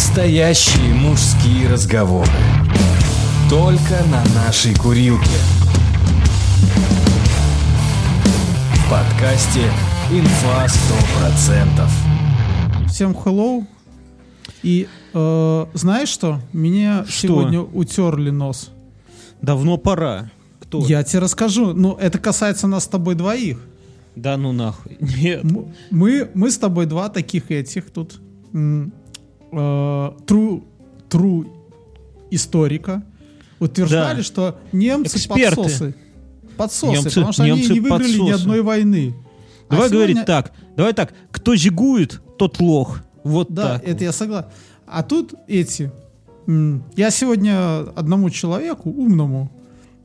Настоящие мужские разговоры. Только на нашей курилке. В подкасте «Инфа 100%». Всем hello. И э, знаешь что? Меня Что? сегодня утерли нос. Давно пора. Кто? Я тебе расскажу. Ну, это касается нас с тобой двоих. Да ну нахуй. Нет. Мы, мы с тобой два таких этих тут м, э, true, true историка утверждали, Да. что немцы Эксперты. подсосы. Подсосы, Немцы- потому что они немцы не выиграли ни подсосы. одной войны. А Давай сегодня- говорить так. Давай так. Кто зигует, тот лох. Вот Да, так. это я согласен. А тут эти. Я сегодня одному человеку, умному,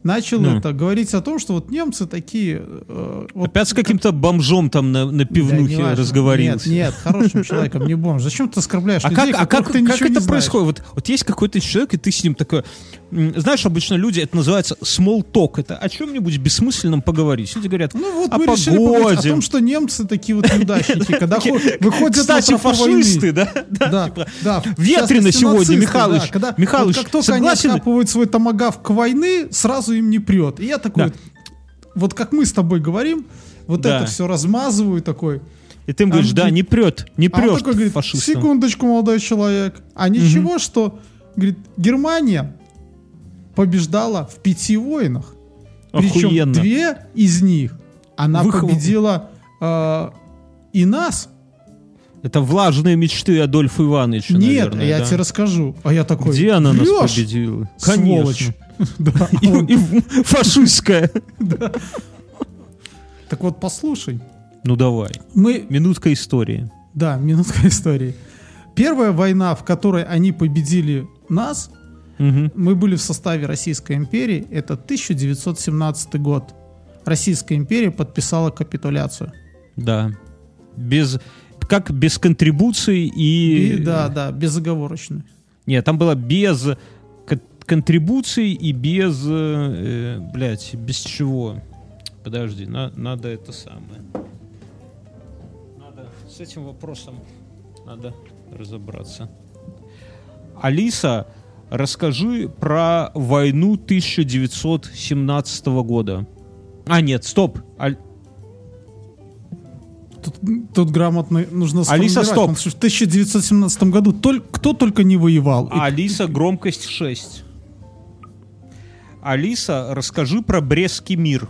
начал Ну. это говорить о том, что вот немцы такие... э, вот Опять с каким-то бомжом там на, на Да, пивнухе неважно. разговорился. Нет, нет, хорошим человеком, не бомж. Зачем ты оскорбляешь А людей, как, а как, ты как это происходит? Вот, вот есть какой-то человек, и ты с ним такой... Знаешь, обычно люди, это называется small talk. Это о чем-нибудь бессмысленном поговорить. Люди говорят, Ну вот о мы решили поговорить о том, что немцы такие вот неудачники, когда хо- выходят Кстати, фашисты, да? Да, Да, типа, ветрено сегодня, Михалыч. Михалыч, как только они откапывают свой томагавк войны, сразу им не прет. И я такой, вот, как мы с тобой говорим, вот это все размазываю такой. И ты им говоришь, да, не прет, не А он прет такой говорит, фашистам. секундочку, молодой человек. А ничего, что, говорит, Германия побеждала в пяти войнах. Причем Охуенно. две из них она Вых- победила э, и нас. Это влажные мечты Адольфа Ивановича, Нет, наверное, я да? тебе расскажу. А я такой, Где она нас «Врешь, победила? сволочь». Да, И, он- и фашистская. Так вот, послушай. Ну давай. Мы, Минутка истории. да, минутка истории. Первая война, в которой они победили нас, Мгм. мы были в составе Российской империи, это 1917 год. Российская империя подписала капитуляцию. Да. Без как без контрибуций и... И, да, да, безоговорочно. Нет, там было без кон- контрибуций и без... э, блядь, без чего? Подожди, на- надо это самое. Надо с этим вопросом надо разобраться. Алиса, расскажи про войну 1917 года. А, нет, стоп. Аль- Тут, тут грамотно нужно Алиса, стоп. потому что в 1917 году толь- кто только не воевал. И Алиса, громкость 6. Алиса, расскажи про Брестский мир.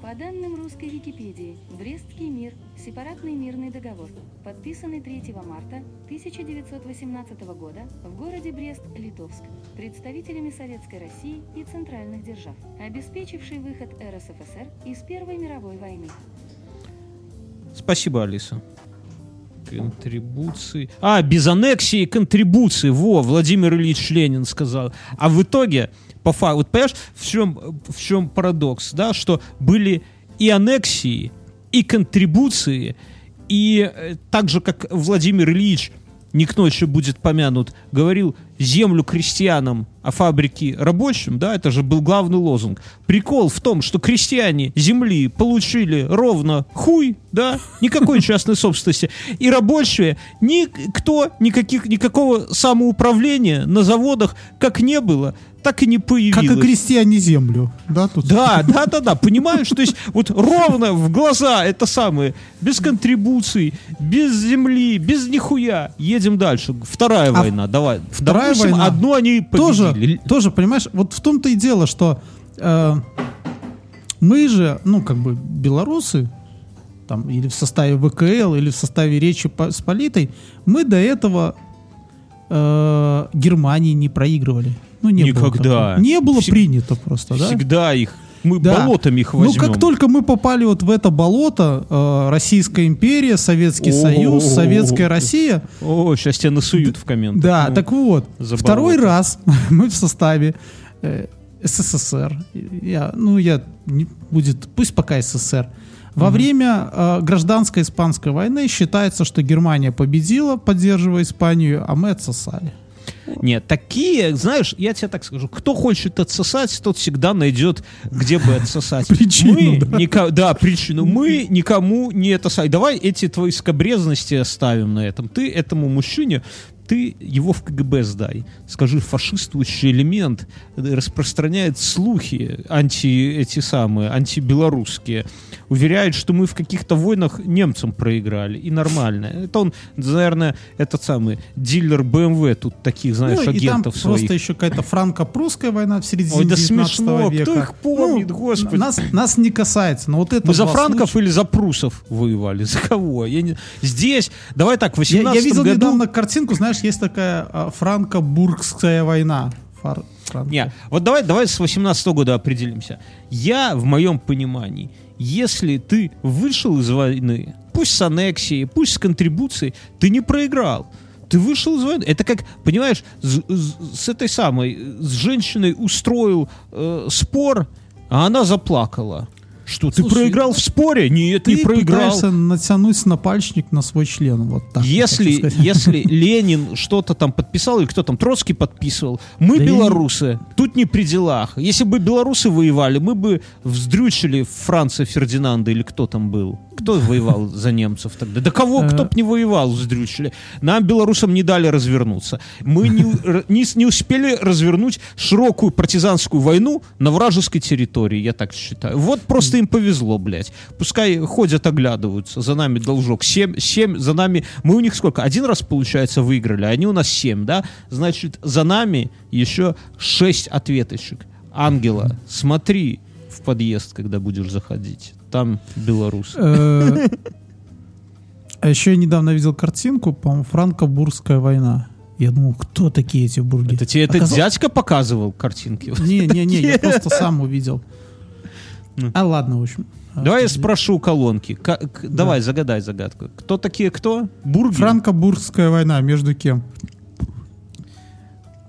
По данным русской Википедии, Брестский мир – сепаратный мирный договор, подписанный 3 марта 1918 года в городе Брест-Литовск представителями Советской России и центральных держав, обеспечивший выход РСФСР из Первой мировой войны. Спасибо, Алиса. Контрибуции. А, без аннексии и контрибуции. Во, Владимир Ильич Ленин сказал. А в итоге, по факту, вот понимаешь, в чем, в чем парадокс, да, что были и аннексии, и контрибуции, и э, так же, как Владимир Ильич, никто еще будет помянут, говорил землю крестьянам, а фабрики рабочим, да, это же был главный лозунг. Прикол в том, что крестьяне земли получили ровно хуй, да, никакой частной собственности, и рабочие, никто, никаких, никакого самоуправления на заводах как не было, так и не появилось. как и крестьяне землю. Да, тут. Да, да, да, да, понимаешь, то есть вот ровно в глаза это самое, без контрибуций, без земли, без нихуя. Едем дальше. Вторая А война, давай. вторая Допустим, война одну они тоже, победили. тоже, понимаешь, вот в том-то и дело, что э, мы же, ну, как бы, белорусы, там, или в составе ВКЛ, или в составе Речи Посполитой, мы до этого э, Германии не проигрывали. Ну, не было Никогда. такого. Не было Всег- принято просто, да? Всегда их. Мы Да. болотами их Ну, возьмем. как только мы попали вот в это болото, э, Российская империя, Советский Союз, О-о-о. Советская Россия, О, сейчас тебя насуют в комментах. да, Ну, так вот, второй болото. раз мы в составе э, СССР, я, ну я не, будет, пусть пока СССР. Во время э, гражданской испанской войны считается, что Германия победила, поддерживая Испанию, а мы отсосали. Нет, такие, знаешь, я тебе так скажу, кто хочет отсосать, тот всегда найдет, где бы отсосать. Причину, Мы да. ника- да, причину. Мы никому не это. Давай эти твои скобрезности оставим на этом. Ты этому мужчине ты его в КГБ сдай. Скажи, фашистующий элемент распространяет слухи анти эти самые, антибелорусские. Уверяет, что мы в каких-то войнах немцам проиграли. И нормально. Это он, наверное, этот самый дилер БМВ тут таких, знаешь, Ну, и там агентов своих. просто еще какая-то франко-прусская война в середине Ой, да 19 смешно, века. кто их помнит, Ну, господи. Нас, нас не касается, но вот это Мы за франков случая. или за прусов воевали? За кого? Я не... Здесь, давай так, в Я, 18 я видел году... недавно картинку, знаешь, есть такая а, франко-бургская война. Фар- франко. Не, вот давай, давай с 18 года определимся. Я, в моем понимании, если ты вышел из войны, пусть с аннексией, пусть с контрибуцией, ты не проиграл. Ты вышел из войны. Это как, понимаешь, с, с- с этой самой, с женщиной устроил э, спор, а она заплакала. Что, ты Слушай, проиграл в споре? Нет, Ты не проиграл. пытаешься натянуть напальчник на свой член. Вот так. я Если, если Ленин что-то там подписал, или кто там, Троцкий подписывал, мы Да я белорусы, тут не при делах. Если бы белорусы воевали, мы бы вздрючили Франца Фердинанда или кто там был. Кто воевал за немцев тогда? Да кого, кто Э. б не воевал, вздрючили. Нам, белорусам, не дали развернуться. Мы не, не, с- не успели развернуть широкую партизанскую войну на вражеской территории, я так считаю. Вот просто им повезло, блядь. Пускай ходят, оглядываются. За нами должок. Семь, семь за нами... Мы у них сколько? Один раз, получается, выиграли, а они у нас семь, да? Значит, за нами еще шесть ответочек. Ангела, смотри в подъезд, когда будешь заходить. Там белорус. Э, А еще я недавно видел картинку, по-моему, франко-бургская война. Я думал, кто такие эти бурги? Это тебе этот Оказалось- дядька показывал картинки? Не, не, не, я просто сам увидел. Ну. А ладно, в общем. Давай я спрошу колонки. Давай, загадай загадку. Кто такие кто? Бурги? Франко-бургская война между кем?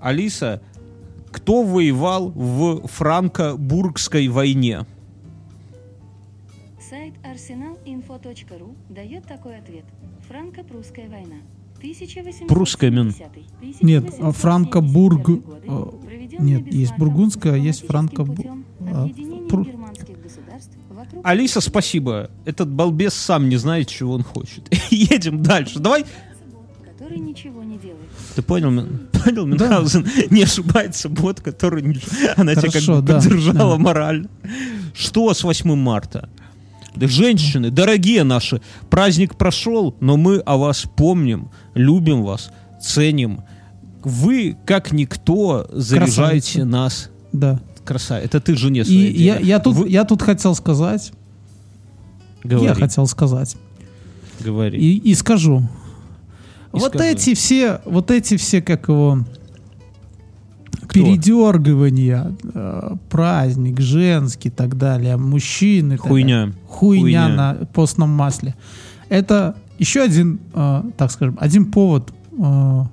Алиса, кто воевал в франко-бургской войне? Arsenalinfo.ru дает такой ответ. Франко-прусская война. 1870 Прусская мин. Нет, Франко-Бург... э, Нет, есть бургундская, а есть франко... а, Пру- германских государств вокруг Алиса, спасибо. Этот балбес сам не знает, чего он хочет. Едем дальше. Давай. который ничего не делает. Ты понял, Мин- понял, Мюнхгаузен? Не ошибается бот, который... не- Она тебя как Хорошо, бы да, поддержала да. морально. Что с 8 марта? Да, женщины, дорогие наши, праздник прошел, но мы о вас помним, любим вас, ценим. Вы, как никто, заряжаете Красавица. нас. Да. Краса, это ты жене И своей я, делай. я, тут, Вы- я тут хотел сказать, Говори, я хотел сказать, говори. и, и скажу. И вот скажи. эти все, вот эти все, как его, передергивания, э, праздник, женский и так далее, мужчины. и так. Хуйня. Хуйня, Хуйня. на постном масле. Это еще один, э, так скажем, один повод э,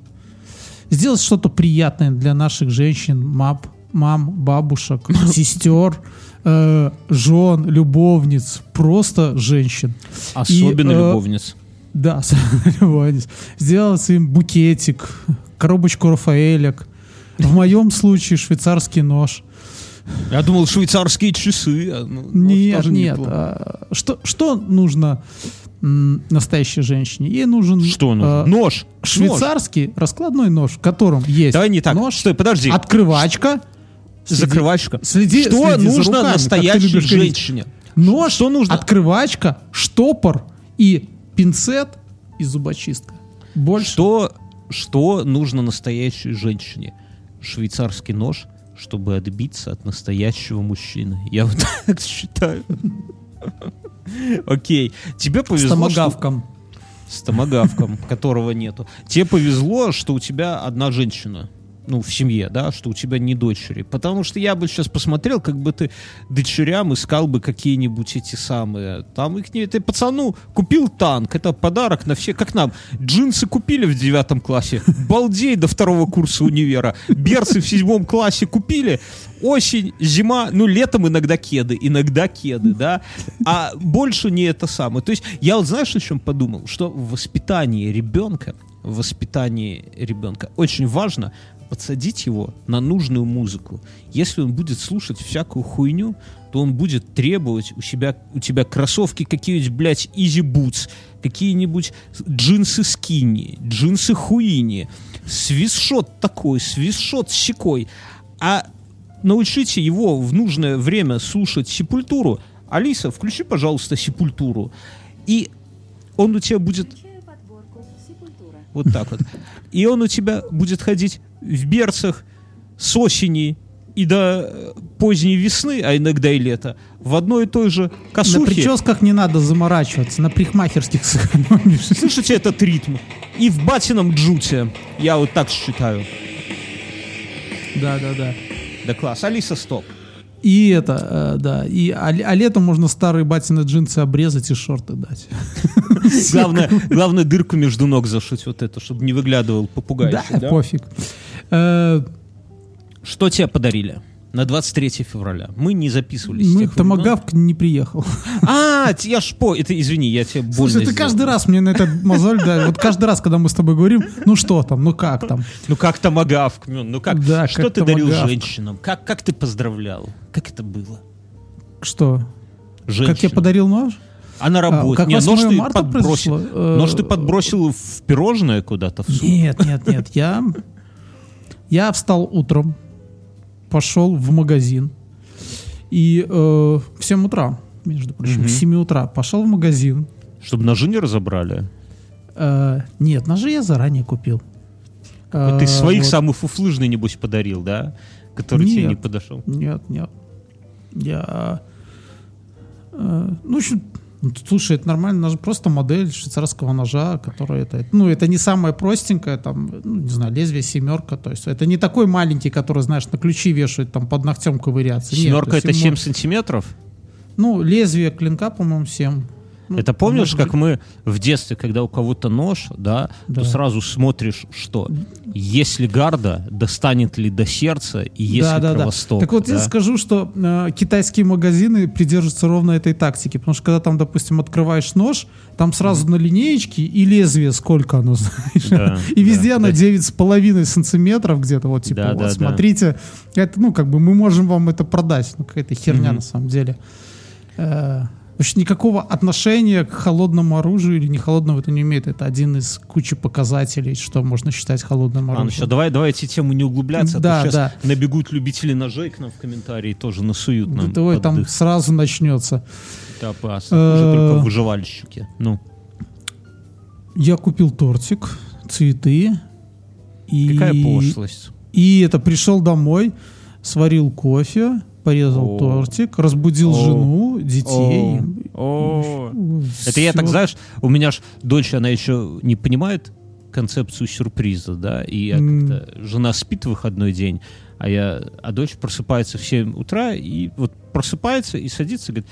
сделать что-то приятное для наших женщин, мап, мам, бабушек, сестер, э, жен, любовниц, просто женщин. Особенно И, э, любовниц. Да, любовниц. Сделать им букетик, коробочку Рафаэлек. В моем случае швейцарский нож. Я думал, швейцарские часы. а, ну, Нет, нет. неплохо. а, Что, что нужно настоящей женщине? Ей нужен Что нужно? а, Нож. Нож. швейцарский раскладной нож, в котором есть Давай не так. нож, Стой, подожди. открывачка, следи- Закрывачка. следи- что следи нужно руками, настоящей женщине? нож, Что нужно? открывачка, штопор и пинцет и зубочистка. Больше. Что, что нужно настоящей женщине? Швейцарский нож, чтобы отбиться от настоящего мужчины. Я вот так считаю. Окей. Тебе С повезло, что- томагавком. с томагавком, которого нету. Тебе повезло, что у тебя одна женщина. Ну, в семье, да, что у тебя не дочери. Потому что я бы сейчас посмотрел, как бы ты дочерям искал бы какие-нибудь эти самые. Там их не... Ты пацану купил танк, это подарок на все, как нам. Джинсы купили в девятом классе, балдей до второго курса универа. Берцы в седьмом классе купили, осень, зима, ну, летом иногда кеды, иногда кеды, да, а больше не это самое. То есть я вот знаешь, о чем подумал? Что в воспитании ребенка, в воспитании ребенка очень важно подсадить его на нужную музыку. Если он будет слушать всякую хуйню, то он будет требовать у себя у тебя кроссовки какие-нибудь, блядь, Easy Boots, какие-нибудь джинсы скини, джинсы хуини, свисшот такой, свисшот щекой. А научите его в нужное время слушать сепультуру. Алиса, включи, пожалуйста, сепультуру. И он у тебя будет вот так вот. И он у тебя будет ходить в берцах с осени и до э, поздней весны, а иногда и лета, в одной и той же На косухе. прическах не надо заморачиваться, на прихмахерских сэкономишь. Слышите этот ритм? И в батином джуте. Я вот так считаю. Да, да, да. Да класс. Алиса, стоп. И это, э, да, и, а, а летом можно старые батины джинсы обрезать и шорты дать. Главное, главное дырку между ног зашить вот эту, чтобы не выглядывал попугай. Да, да? Э, Что тебе подарили? На 23 февраля. Мы не записывались. Мы, томагавк не приехал. А, я ж по... Это, извини, я тебе больно Слушай, ты сделал. каждый раз мне на этот мозоль, да, вот каждый раз, когда мы с тобой говорим, ну что там, ну как там. Ну как томагавк, Мён, ну как, Да, что как ты дарил томагавк. женщинам? Как, как ты поздравлял? Как это было? Что? Женщинам. Как я подарил нож? А на работе? как Не, 8 нож ты марта подбросил. произошло? Э, Нож ты подбросил в пирожное куда-то? В суп? Нет, нет, нет. Я, я встал утром, пошел в магазин. И э, в 7 утра, между прочим, Мгм. в 7 утра пошел в магазин. Чтобы ножи не разобрали? Э, нет, ножи я заранее купил. Вот ты Э, своих вот. самый фуфлыжный, небось, подарил, да? Который тебе Нет. не подошел. Нет, нет. Я... э, ну, в общем, ну, слушай, это нормально, нож- просто модель швейцарского ножа, которая это, ну, это не самая простенькая, там, ну, не знаю, лезвие семерка, то есть это не такой маленький, который, знаешь, на ключи вешают, там, под ногтем ковыряться. Нет, Семерка есть это ему- 7 сантиметров? Ну, лезвие клинка, по-моему, 7. Ну, это помнишь, как мы в детстве, когда у кого-то нож, да, Да. то сразу смотришь, что если гарда, достанет ли до сердца и есть ли кровосток. Так вот я да? скажу, что э, китайские магазины придерживаются ровно этой тактики, потому что когда там, допустим, открываешь нож, там сразу на линеечке и лезвие сколько оно, знаешь, Да, и везде да, оно да. 9,5 сантиметров где-то, вот типа, Да, вот да, да. смотрите, это, ну, как бы мы можем вам это продать, ну, какая-то херня Мгм. на самом деле. Э, Вообще никакого отношения к холодному оружию или не холодному это не имеет. Это один из кучи показателей, что можно считать холодным А, ну оружием. всё, давай, давай эти темы не углубляться, а Да, то сейчас да. набегут любители ножей к нам в комментарии, тоже насуют нам. Да, ой, под там дых. сразу начнется. Это опасно. Э, Уже только выживальщики. Ну, Я купил тортик, цветы. И, какая пошлость. И это пришел домой, сварил кофе, порезал О. тортик, разбудил О. жену, детей. О, о. Это я так, знаешь, у меня ж дочь, она еще не понимает концепцию сюрприза, да, и я как-то, жена спит в выходной день, а я, а дочь просыпается в 7 утра, и вот просыпается и садится, и говорит,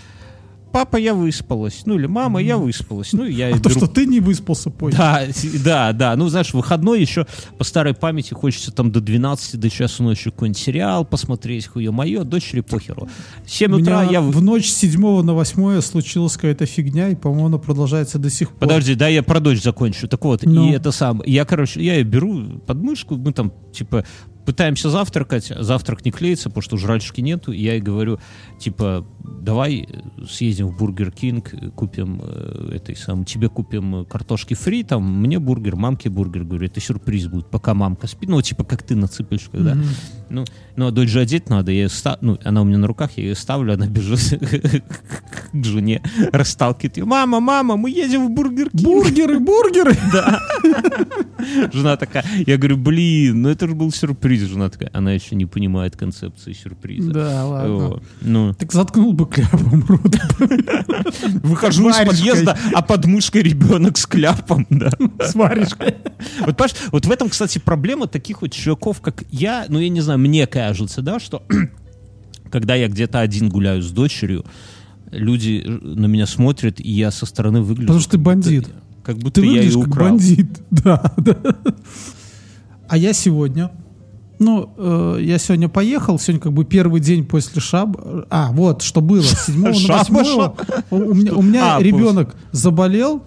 папа, я выспалась, ну или мама, я выспалась, ну я А ей то, беру что ты не выспался позже. Да, да, да. Ну, знаешь, выходной еще по старой памяти хочется там до 12, до часу ночи какой-нибудь сериал посмотреть, хуе мое, дочери похеру. 7 У утра меня я... в ночь с 7 на 8 случилась какая-то фигня, и, по-моему, она продолжается до сих пор. Подожди, да, я про дочь закончу. Так вот, Ну. и это сам. Я, короче, я ее беру под мышку, мы там, типа, пытаемся завтракать, завтрак не клеится, потому что жрачки нету, и я ей говорю, типа, давай съездим в Бургер Кинг, купим э, этой сам, тебе купим картошки фри, там, мне бургер, мамке бургер, говорю, это сюрприз будет, пока мамка спит, ну, типа, как ты на цыпочках, да. Мгм. Ну, ну, а дочь же одеть надо, я ее ста- ну, она у меня на руках, я ее ставлю, она бежит к жене, расталкивает ее, мама, мама, мы едем в Бургер Кинг. Бургеры, бургеры! Да. Жена такая, я говорю, блин, ну это же был сюрприз. Жена такая, она еще не понимает концепции сюрприза. Да, ладно. О, Ну, Так заткнул бы кляпом рот. выхожу из подъезда, а под мышкой ребенок с кляпом, да. С варежкой. Вот, понимаешь, вот в этом, кстати, проблема таких вот чуваков, как я, ну, я не знаю, мне кажется, да, что когда я где-то один гуляю с дочерью, люди на меня смотрят, и я со стороны выгляжу... Потому что ты бандит. Как будто Ты я ее выглядишь как украл. бандит. Да, да. А я сегодня... Ну, э, я сегодня поехал, сегодня как бы первый день после шаб... А, вот, что было, с 7 на Шаба, 8 у, меня, у меня А, ребенок заболел,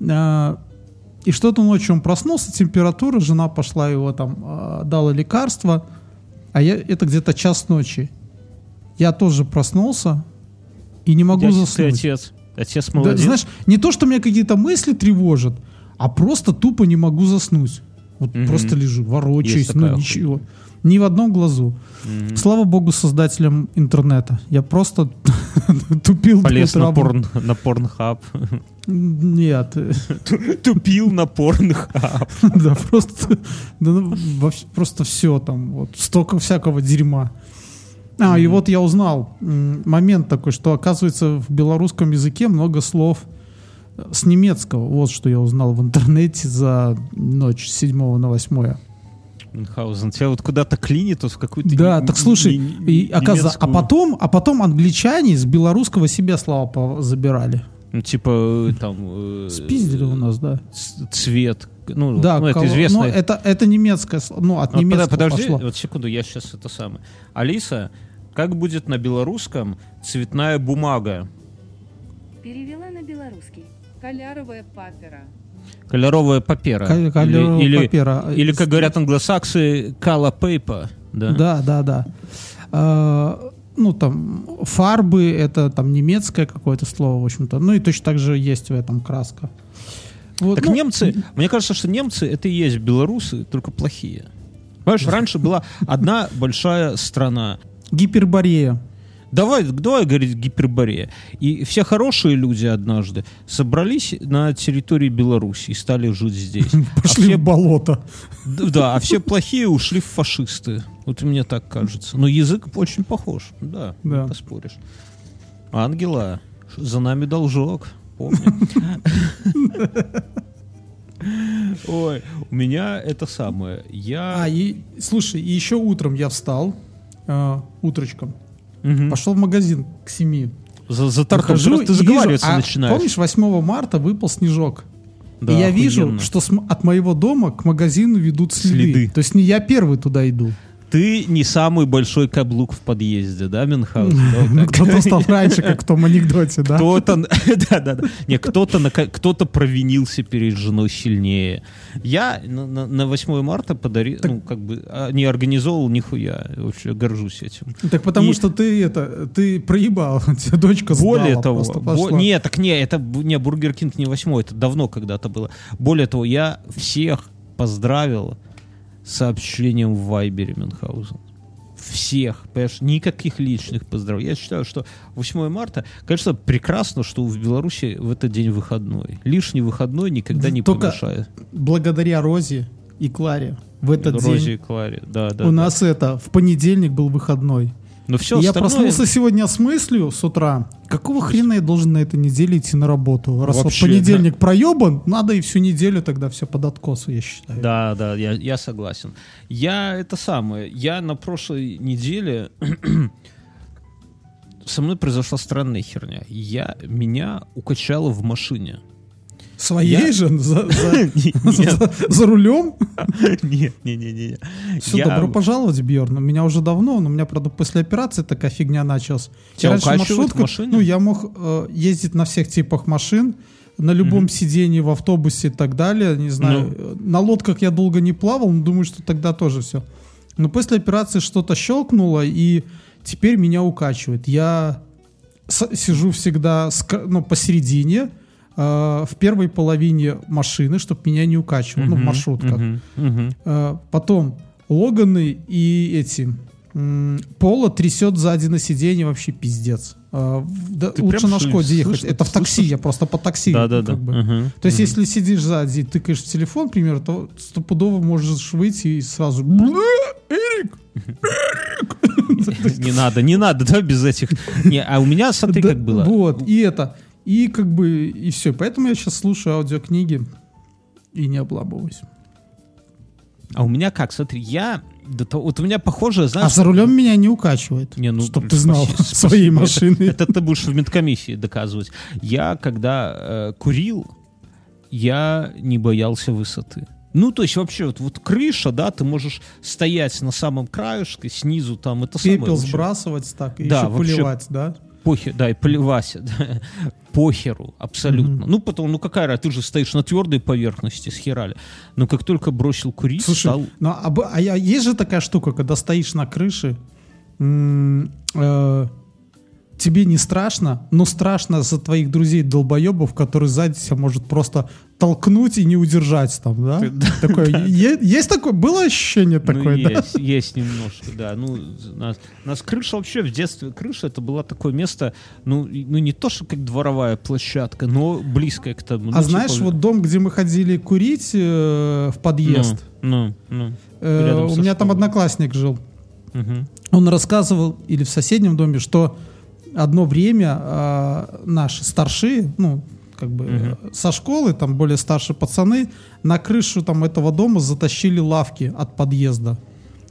э, И что-то ночью он проснулся, температура, жена пошла его там, э, дала лекарство, а я, это где-то час ночи. Я тоже проснулся и не могу ты заснуть. отец. Отец Да, молодец. знаешь, не то, что меня какие-то мысли тревожат, а просто тупо не могу заснуть. Вот Мгм. просто лежу, ворочаюсь, ну такая ничего. Ни в одном глазу. Мгм. Слава богу, создателям интернета. Я просто тупил Полез на, порн, на порнхаб. Нет, Тупил на порнхаб. да, просто, да, ну, просто все там, вот, столько всякого дерьма. А, и вот я узнал момент такой, что оказывается в белорусском языке много слов с немецкого. Вот что я узнал в интернете за ночь с 7 на 8. Мюнхгаузен, тебя вот куда-то клинит, вот в какую-то... Да, не- так слушай, не- и оказа- а потом, а потом англичане с белорусского себе слова забирали. Ну, типа, э, там... э, Спиздили у нас, да. Цвет. Ну, Да, ну, это кого- известно. но это, это немецкое, слово, ну, от Вот немецкого подожди, пошло. вот секунду, я сейчас это самое. Алиса, как будет на белорусском цветная бумага? Белорусский. Коляровая папера. Кольоровая папера. Ка- кольоровая или, или- папера. или, как говорят англосаксы, color paper. Да? Да, да, да. А, ну, там, фарбы, это там немецкое какое-то слово, в общем-то. Ну, и точно так же есть в этом краска. Вот, Так ну, немцы, мне кажется, что немцы это и есть белорусы, только плохие. Понимаешь, раньше была одна большая страна. Гиперборея. Давай, давай говорить гиперборея. И все хорошие люди однажды собрались на территории Беларуси и стали жить здесь. А Пошли все- в болото. Да, а все плохие ушли в фашисты. Вот мне так кажется. Но язык очень похож. Да, Да. не поспоришь. Ангела, за нами должок. Помню. Ой, у меня это самое. Я... А, и, слушай, еще утром я встал, э, утречком, Мгм. пошел в магазин к 7. За, за Просто ты и вижу- заговариваться а начинаешь. Помнишь, 8 марта выпал снежок? Да, и я вижу, охуенно. что с от моего дома к магазину ведут следы. Следы. То есть не я первый туда иду. Ты не самый большой каблук в подъезде, да, так. Кто-то стал раньше, как в том анекдоте, да? Кто-то, да, да, да. Не, кто-то, кто-то провинился перед женой сильнее. Я на, на- на 8 марта подарил, ну, как бы, а, не организовал нихуя. Вообще горжусь этим. Так потому что ты это, ты проебал, тебе дочка сдала, Более того, не, так не, это не Бургер Кинг не 8 это давно когда-то было. Более того, я всех поздравил сообщением в Вайбере Мюнхгаузен. Всех, понимаешь, никаких личных поздравлений. Я считаю, что 8 марта, конечно, прекрасно, что в Беларуси в этот день выходной. Лишний выходной никогда не Только помешает. Благодаря Розе и Кларе в этот Розе день и Кларе, да, да. у да. нас это, в понедельник был выходной. Но все И я остальное- проснулся сегодня с мыслью с утра, какого хрена я должен на этой неделе идти на работу? Раз вот Вообще, понедельник проебан, надо и всю неделю тогда все под откосу, я считаю. Да, да, я, я согласен. Я это самое, я на прошлой неделе со мной произошла странная херня. Я меня укачало в машине. Своей Я- же за, за- за- за рулем? нет, нет, нет, нет. Все, Я- добро пожаловать, Бьерн. У меня уже давно, но у меня, правда, после операции такая фигня началась. Тебя раньше машине? Ну, я мог э, ездить на всех типах машин, на любом сидении в автобусе и так далее. Не знаю. Ну. Э, На лодках я долго не плавал, но думаю, что тогда тоже все. Но после операции что-то щелкнуло, и теперь меня укачивает. Я сижу всегда ну, посередине, э, в первой половине машины, чтобы меня не укачивало, ну, в Мгм, маршрутках. мгм, мгм. Э, Потом Логаны и эти Пола трясет сзади на сиденье вообще пиздец. Э, да Ты лучше на Шкоде ехать. слышно- Это в такси, слышно, я просто по такси. Да, да, да. как бы. Мгм, То есть, мгм. если сидишь сзади и тыкаешь в телефон, например, то стопудово можешь выйти и сразу «Бля, Эрик! Не надо, не надо, да, без этих. Не, а у меня, смотри, Да, как было. Вот, и это. И как бы, и все. Поэтому я сейчас слушаю аудиокниги и не обламываюсь. А у меня как, смотри, я... да то- вот у меня похоже, знаешь... А за рулем меня не укачивает. Не, ну, чтоб ты знал спасибо, своей машины. Это, это ты будешь в медкомиссии доказывать. Я, когда э, курил, я не боялся высоты. Ну, то есть вообще, вот, вот крыша, да, ты можешь стоять на самом краешке, снизу там, это самое Пепел сбрасывать так и Да, еще вообще поливать, да? Похер, да, и плевать, да, похеру, абсолютно. Ну, потом, ну какая ты же стоишь на твердой поверхности с херали. Но как только бросил курить, Слушай, стал... ну а, а я- есть же такая штука, когда стоишь на крыше, м, э, тебе не страшно, но страшно за твоих друзей долбоебов, которые сзади тебя может просто толкнуть и не удержать там, да? Такое, е- есть такое, было ощущение такое, ну, да? есть, есть немножко, да. Ну, нас, нас крыша вообще в детстве, крыша это было такое место, ну, ну не то, что как дворовая площадка, но близкое к тому. А Ну, знаешь, типа, вот дом, где мы ходили курить э, в подъезд, Ну, ну, э, у меня там одноклассник жил. Он рассказывал, или в соседнем доме, что одно время а, наши старшие, ну, как бы э, со школы, там более старшие пацаны, на крышу там этого дома затащили лавки от подъезда.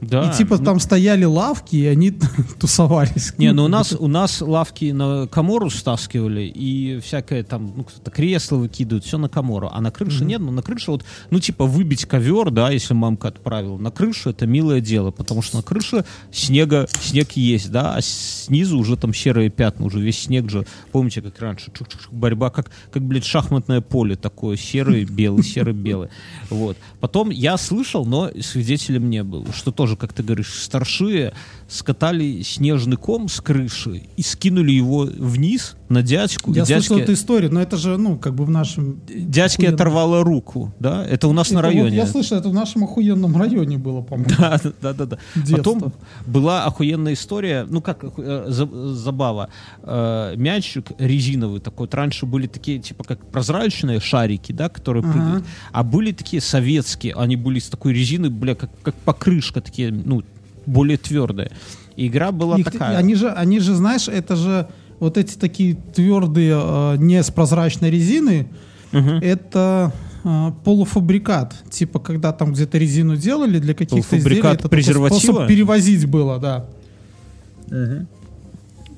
Да. и типа ну, там стояли лавки, и они тусовались. Не, ну у нас, у нас лавки на Камору стаскивали, и всякое там, ну, кто-то кресло выкидывают, все на Камору. А на крыше нет, ну, на крыше вот, ну, типа, выбить ковер, да, если мамка отправила, на крышу это милое дело, потому что на крыше снега, снег есть, да, а снизу уже там серые пятна, уже весь снег же, помните, как раньше, борьба, как, как, блядь, шахматное поле такое, серый, белый, серый, белый. Вот. Потом я слышал, но свидетелем не был, что тоже, как ты говоришь, старшие скатали снежный ком с крыши и скинули его вниз на дядьку. Я дядьке, слышал эту историю, но это же, ну, как бы в нашем... дядьке охуенном- оторвало руку, да? Это у нас на Это вот районе. я слышал, это в нашем охуенном районе было, по-моему. Да, да, да, да. Детство. Потом была охуенная история, ну как э, за- забава. Э, мячик резиновый такой. Вот раньше были такие, типа как прозрачные шарики, да, которые Ага. прыгают. А были такие советские, они были из такой резины, бля, как, как покрышка, такие, ну, более твердые. И игра была Их- такая. Они же, они же, знаешь, это же вот эти такие твердые, э, не с прозрачной резины, Мгм. это э, полуфабрикат. Типа, когда там где-то резину делали для каких-то изделий, Полуфабрикат это презерватива? способ перевозить было, да.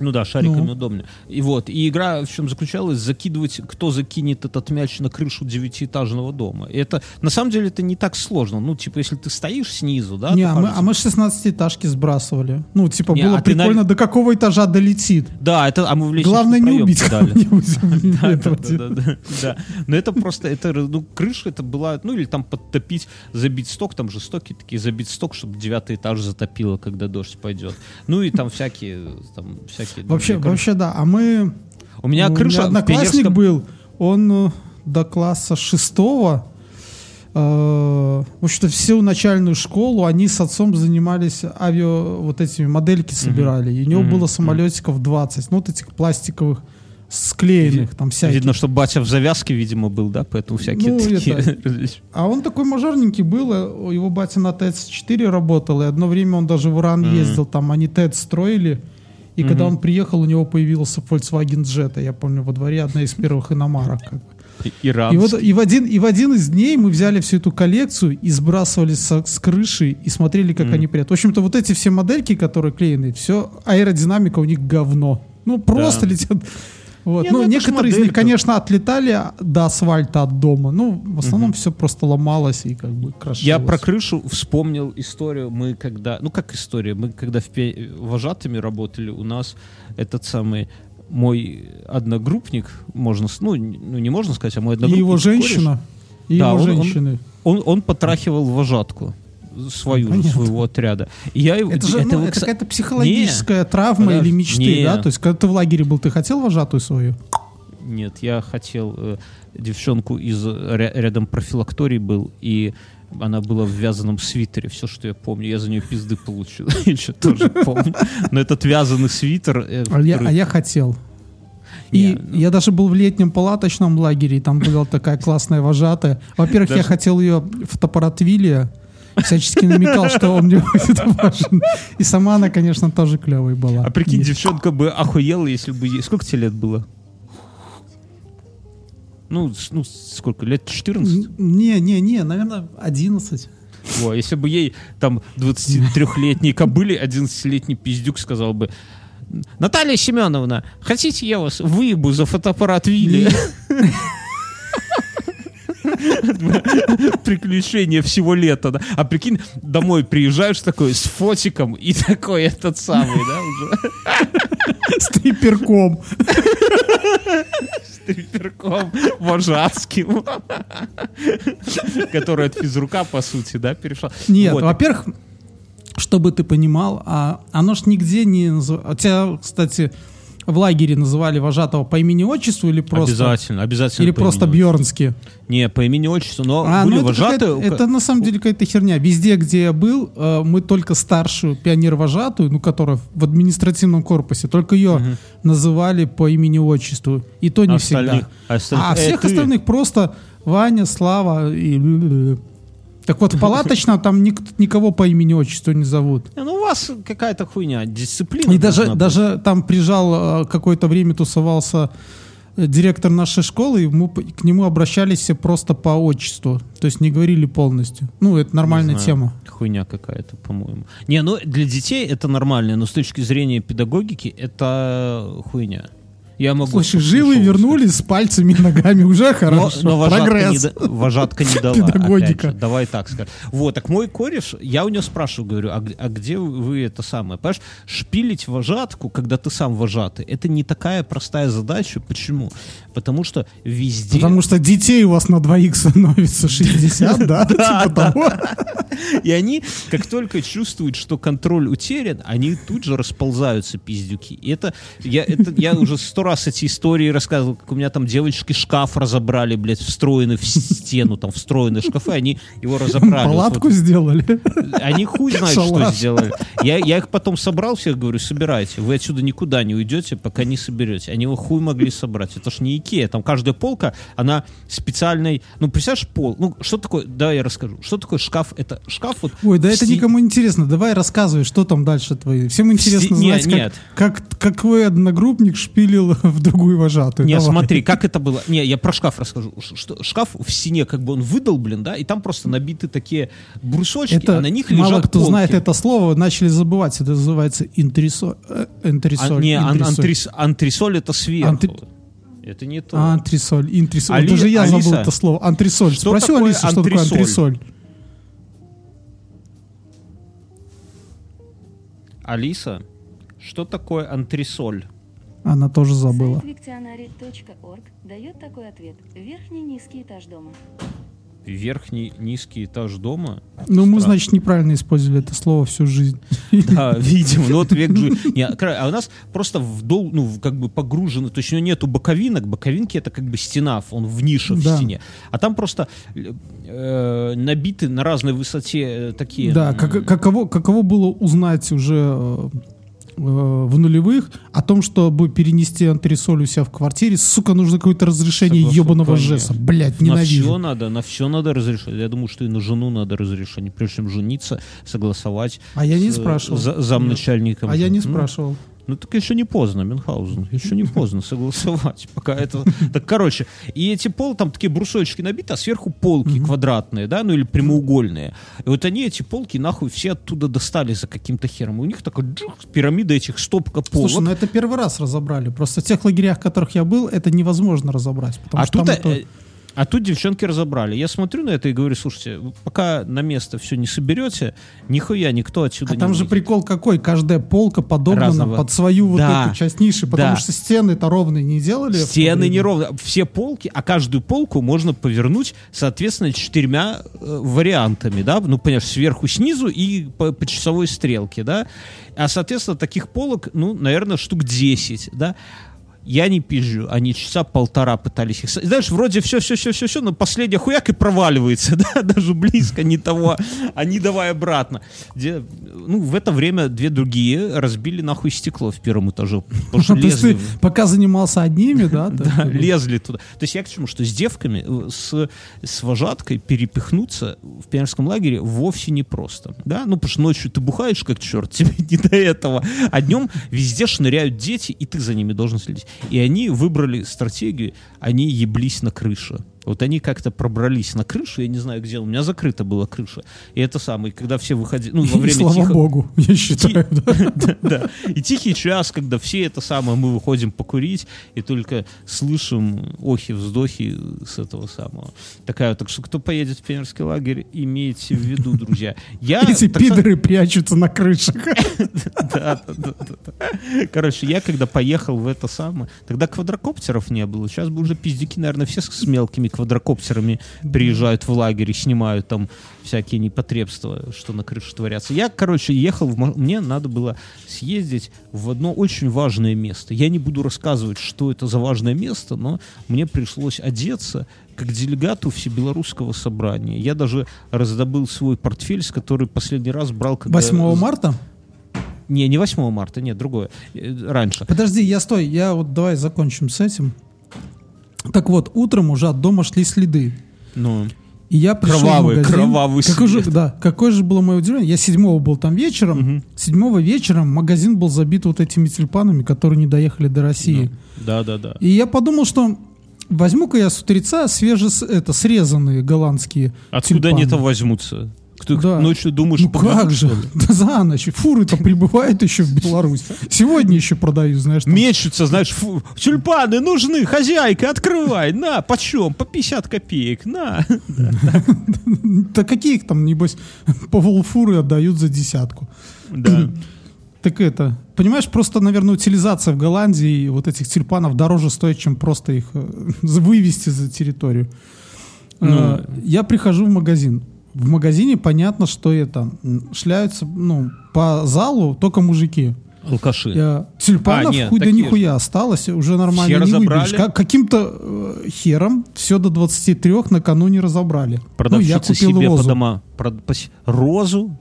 Ну да, шариками Ну. удобнее. И вот, и игра в чем заключалась, закидывать, кто закинет этот мяч на крышу девятиэтажного дома. И это, на самом деле, это не так сложно. Ну, типа, если ты стоишь снизу, да, не, а мы, а мы 16-этажки сбрасывали. Ну, типа, Не, было а ты на- прикольно, до какого этажа долетит. Да, это, а мы в Главное не убить кого-нибудь. Да, типа. да, да, да. Но это просто, это, ну, крыша это была, ну, или там подтопить, забить сток, там же стоки такие, забить сток, чтобы девятый этаж затопило, когда дождь пойдет. Ну, и там всякие, там, всякие... Вообще, другие, вообще, да. А мы... У меня крыша в одноклассник Пионерском- был, он э, до класса шестого, э, в общем-то, всю начальную школу они с отцом занимались авиа, вот этими модельки собирали. И у него Мгм. было самолетиков 20, ну, вот этих пластиковых, склеенных, там всяких. Видно, что батя в завязке, видимо, был, да, поэтому всякие Ну, такие... это- А он такой мажорненький был, э, его батя на ТЭЦ-4 работал, и одно время он даже в Иран Мгм. ездил, там они ТЭЦ строили, и когда Мгм. он приехал, у него появился Volkswagen Jetta, я помню, во дворе одна из первых иномарок. Как бы. И, вот, и, в один, и в один из дней мы взяли всю эту коллекцию и сбрасывали со- с крыши и смотрели, как Мгм. они прят. В общем-то, вот эти все модельки, которые клеены, все аэродинамика у них говно. Ну, просто Да. летят. Вот. Не, ну, ну некоторые из них, конечно, отлетали до асфальта от дома. Ну, в основном все просто ломалось и как бы крошилось. Я про крышу вспомнил историю. Мы когда, ну как история, мы когда в пе- вожатыми работали, у нас этот самый мой одногруппник, можно, ну, ну не можно сказать, а мой И одногруппник. его кореш, женщина, и Да, его он- он- женщины. Он, он потрахивал вожатку свою, Понятно. своего отряда. И я Это же ну, его, это какая-то психологическая травма Подожди, или мечты, не. да? То есть, когда ты в лагере был, ты хотел вожатую свою? Нет, я хотел э, девчонку из ря- рядом профилакторий был, и она была в вязаном свитере, все, что я помню. Я за нее пизды получил, еще тоже помню. Но этот вязаный свитер... э, А я, а я хотел. И Не, ну- я даже был в летнем палаточном лагере, и там была такая классная вожатая. Во-первых, я Даже- хотел ее фотоаппарат всячески намекал, что он мне будет важен. И сама она, конечно, тоже клевой была. А прикинь, И- девчонка бы охуела, если бы... ей- Сколько тебе лет было? Ну, с- ну сколько? Лет 14? Не, не, не, наверное, 11. Во, если бы ей там 23-летней кобыле 11-летний пиздюк сказал бы Наталья Семеновна, хотите я вас выебу за фотоаппарат Вилли? Приключения всего лета, да? А прикинь, домой приезжаешь такой с фотиком и такой этот самый, да, уже. Стриперком. Стриперком вожатским. Который от физрука, по сути, да, перешел. Нет, во-первых, чтобы ты понимал, а, оно ж нигде не... назыв- Тебя, кстати, в лагере называли вожатого по имени-отчеству или просто... Обязательно, обязательно. Или просто Бьернский. Не, по имени отчеству, но А, были ну это, вожатые. это на самом деле какая-то херня. Везде, где я был, э, мы только старшую пионер-вожатую, ну, которая в административном корпусе, только ее называли по имени-отчеству. И то не Остальных- всегда. остальных- А э, всех ты- остальных просто Ваня, Слава и... Так вот, в палаточном там ник- никого по имени-отчеству не зовут. Не, Ну, у вас какая-то хуйня, дисциплина. И даже, быть. даже там прижал, э, какое-то время тусовался э, директор нашей школы, и мы к нему обращались все просто по отчеству. То есть не говорили полностью. Ну, это нормальная знаю, тема. Хуйня какая-то, по-моему. Не, ну для детей это нормально, но с точки зрения педагогики это хуйня. Я могу... Слушай, живы вернулись с пальцами и ногами. Уже Но, хорошо. но вожатка, не, Прогресс. да- вожатка не дала. Педагогика. давай так скажем. Вот, так мой кореш, я у него спрашиваю, говорю, а, а где вы это самое? Понимаешь, шпилить вожатку, когда ты сам вожатый, это не такая простая задача. Почему? Потому что везде... Потому что детей у вас на двоих становится 60, да? Типа того. И они, как только чувствуют, что контроль утерян, они тут же расползаются, пиздюки. И это я, это, я уже сто раз эти истории рассказывал, как у меня там девочки шкаф разобрали, блядь, встроенный в стену, там встроенные шкафы, они его разобрали. Палатку Вот сделали. они хуй знают, что Шалаш. сделали. Я, я их потом собрал всех, говорю, собирайте. Вы отсюда никуда не уйдете, пока не соберете. Они его хуй могли собрать. Это ж не Икея. Там каждая полка, она специальной... Ну, представляешь, пол. Ну, что такое... Да, я расскажу. Что такое шкаф? Это шкаф вот... Ой, да это сти- никому интересно. Давай рассказывай, что там дальше твои. Всем интересно сти- знать, нет, как, нет. как, какой одногруппник шпилил в другую вожатую. Не, Давай. смотри, как это было. Не, я про шкаф расскажу. Что, шкаф в стене, как бы он выдолблен, да, и там просто набиты такие брусочки, Это а на них мало лежат кто полки. знает это слово, начали забывать. Это называется интрисоль. э, А, Антресоль. не, ан- антрис- антресоль это сверху. Антри- Это не то. А, Антресоль, интресоль. Али- Даже я забыл Алиса, это слово. Антресоль. что Спроси такое Алисы, что такое антресоль. Алиса, что такое антресоль? Она тоже забыла. Сайт дает такой ответ. Верхний низкий этаж дома. Верхний низкий этаж дома? Ну, мы, значит, неправильно использовали это слово всю жизнь. Да, видимо, ну вот век кра- а у нас просто вдол, ну, как бы погружено, то есть у него нету боковинок, боковинки это как бы стена, он в нише в стене. А там просто э, набиты на разной высоте э, такие... Да, как- каково, каково было узнать уже э, в нулевых о том, чтобы перенести антресоль у себя в квартире, сука, нужно какое-то разрешение Согласен, ебаного жеса. Блять, На ненавижу. все надо, на все надо разрешение. Я думаю, что и на жену надо разрешение. Прежде чем жениться, согласовать. А я не с, э, спрашивал. за- замначальником. А я не Ну, спрашивал. Ну так еще не поздно, Мюнхгаузен. Еще не поздно согласовать. Пока это. Так, короче, и эти пол, там такие брусочки набиты, а сверху полки квадратные, да, ну или прямоугольные. И вот они, эти полки, нахуй, все оттуда достали за каким-то хером. И у них такой джух, пирамида этих стопка полок. Слушай, ну это первый раз разобрали. Просто в тех лагерях, в которых я был, это невозможно разобрать. Потому а что тут, там э, это- а тут девчонки разобрали. Я смотрю на это и говорю, слушайте, пока на место все не соберете, нихуя никто отсюда А не там же выйдет. прикол какой, каждая полка подогнана Разного. под свою вот Да. эту часть ниши, потому Да. что стены-то ровные не делали. Стены время. неровно. Все полки, а каждую полку можно повернуть, соответственно, четырьмя э, вариантами, да, ну, понимаешь, сверху, снизу и по, по часовой стрелке, да. А, соответственно, таких полок, ну, наверное, штук 10, да. Я не пизжу, они часа полтора пытались их... Знаешь, вроде все-все-все-все-все, но последняя хуяк и проваливается, да, даже близко не того, а не давай обратно. Где, ну, в это время две другие разбили нахуй стекло в первом этаже, потому лезли ты пока занимался одними, да? да, лезли туда. То есть я к чему, что с девками, э, с, с вожаткой перепихнуться в пионерском лагере вовсе не просто. Да? Ну, потому что ночью ты бухаешь как черт, тебе не до этого. А днем везде шныряют дети, и ты за ними должен следить. И они выбрали стратегию, они еблись на крыше. Вот они как-то пробрались на крышу, я не знаю где, у меня закрыта была крыша. И это самое, когда все выходили, ну, во время слава тихо- богу, я считаю. да. да, да. И тихий час, когда все это самое, мы выходим покурить, и только слышим охи, вздохи с этого самого. Такая, так что кто поедет в пионерский лагерь, имейте в виду, друзья. Я, Эти так пидоры прячутся на крышах. да, да, да, да. Короче, я когда поехал в это самое, тогда квадрокоптеров не было. Сейчас бы уже пиздюки, наверное, все с мелкими квадрокоптерами приезжают в лагерь и снимают там всякие непотребства, что на крыше творятся. Я, короче, ехал, в мне надо было съездить в одно очень важное место. Я не буду рассказывать, что это за важное место, но мне пришлось одеться как делегату всебелорусского собрания. Я даже раздобыл свой портфель, с который последний раз брал, когда... 8 марта? Не, не 8 марта, нет, другое. Э, Раньше. Подожди, я стой, я вот давай закончим с этим. Так вот, утром уже от дома шли следы. Ну, И я пришел Кровавый, в магазин. кровавый какой же, след. Да, какое же было мое удивление. Я седьмого был там вечером. Мгм. Седьмого вечером магазин был забит вот этими тюльпанами, которые не доехали до России. да, да, да. И я подумал, что возьму-ка я с утреца свеже это, срезанные голландские Откуда они тюльпаны. там возьмутся? Кто Да. ночью думаешь, Ну как же? Да за ночь. Фуры-то прибывают еще в Беларусь. Сегодня еще продаю, знаешь. там. Мечутся, знаешь, фу, тюльпаны нужны, хозяйка, открывай, на, почем, по 50 копеек, на. Да какие их там, небось, по волфуры отдают за десятку. Да. Так это, понимаешь, просто, наверное, утилизация в Голландии вот этих тюльпанов дороже стоит, чем просто их э, вывести за территорию. Э, Я прихожу в магазин. В магазине понятно, что это шляются, ну, по залу только мужики. Алкаши. Я- Тюльпанов А, нет, хуй да такие же. нихуя осталось, уже нормально Все не выберешь. Как- каким-то э, хером все до 23 накануне разобрали. ну, Продавщица я купил себе розу. по дома. прод- пос- Розу?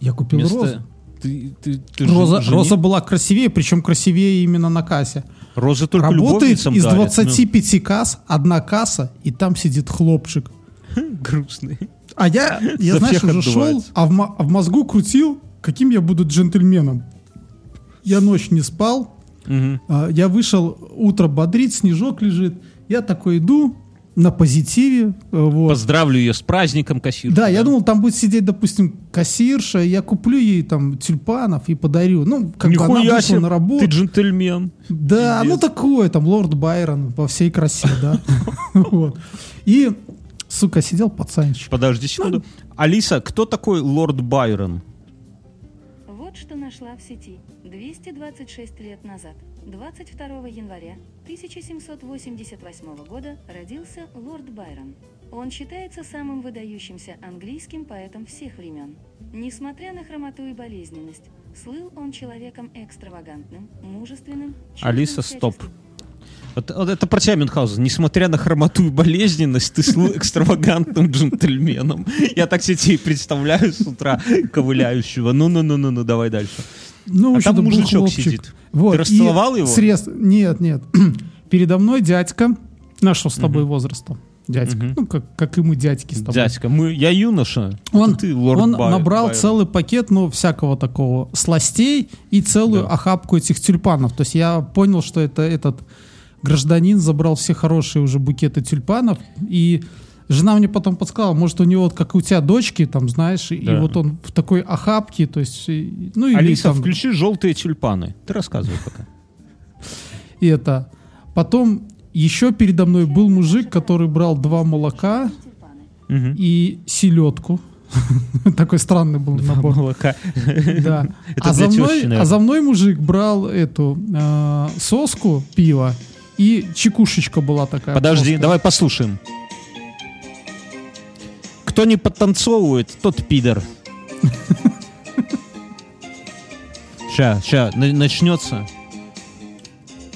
Я купил Вместо- розу. Ты, ты, ты Роза, жене- роза была красивее, причем красивее именно на кассе. Розы только Работает из дарят, 25 касс одна касса, и там сидит хлопчик. ну, грустный. А я, я знаешь, уже шел, а в, а в мозгу крутил, каким я буду джентльменом. Я ночь не спал, а, я вышел, утро бодрит, снежок лежит. Я такой иду на позитиве. э, Вот. Поздравлю ее с праздником, кассир. Да, я думал, там будет сидеть, допустим, кассирша, я куплю ей там тюльпанов и подарю. Ну, как бы она Нихуя вышла себе, на работу. ты джентльмен. Да, Пиздец. ну такое, там, лорд Байрон во всей красе, да. И, сука, сидел пацанчик. Подожди секунду. Алиса, кто такой лорд Байрон? Вот что нашла в сети 226 лет назад. 22 января 1788 года родился лорд Байрон. Он считается самым выдающимся английским поэтом всех времен. Несмотря на хромоту и болезненность, слыл он человеком экстравагантным, мужественным, Алиса, стоп. всяческим. Вот это про тебя, Мюнхгаузен. Несмотря на хромоту и болезненность, ты слыл экстравагантным джентльменом. Я так себе и представляю с утра ковыляющего. Ну-ну-ну-ну, давай дальше. Ну, А там мужичок хлопчик. сидит. Вот, Ты и расцеловал его? срез- Нет, нет. Передо мной дядька, нашего с тобой возраста. Дядька. Мгм. Ну, как, как и мы дядьки с тобой. Дядька, мы, я юноша. Он, это ты, лорд он Бай- набрал Байрон. целый пакет, ну, всякого такого сластей и целую Да. охапку этих тюльпанов. То есть я понял, что это этот гражданин забрал все хорошие уже букеты тюльпанов. И жена мне потом подсказала, может, у него, вот как у тебя дочки, там, знаешь, и Да. вот он в такой охапке, то есть, и- ну, или Алиса, там, включи желтые тюльпаны. Ты рассказывай пока. и это. Потом еще передо мной был мужик, который брал два молока и селедку. Такой странный был набор. Молока. Да. А, за мной, а за мной мужик брал эту э, соску пива и чекушечка была такая. Подожди, плоская. давай послушаем. Кто не подтанцовывает, тот пидор. Ща, ща, на- начнется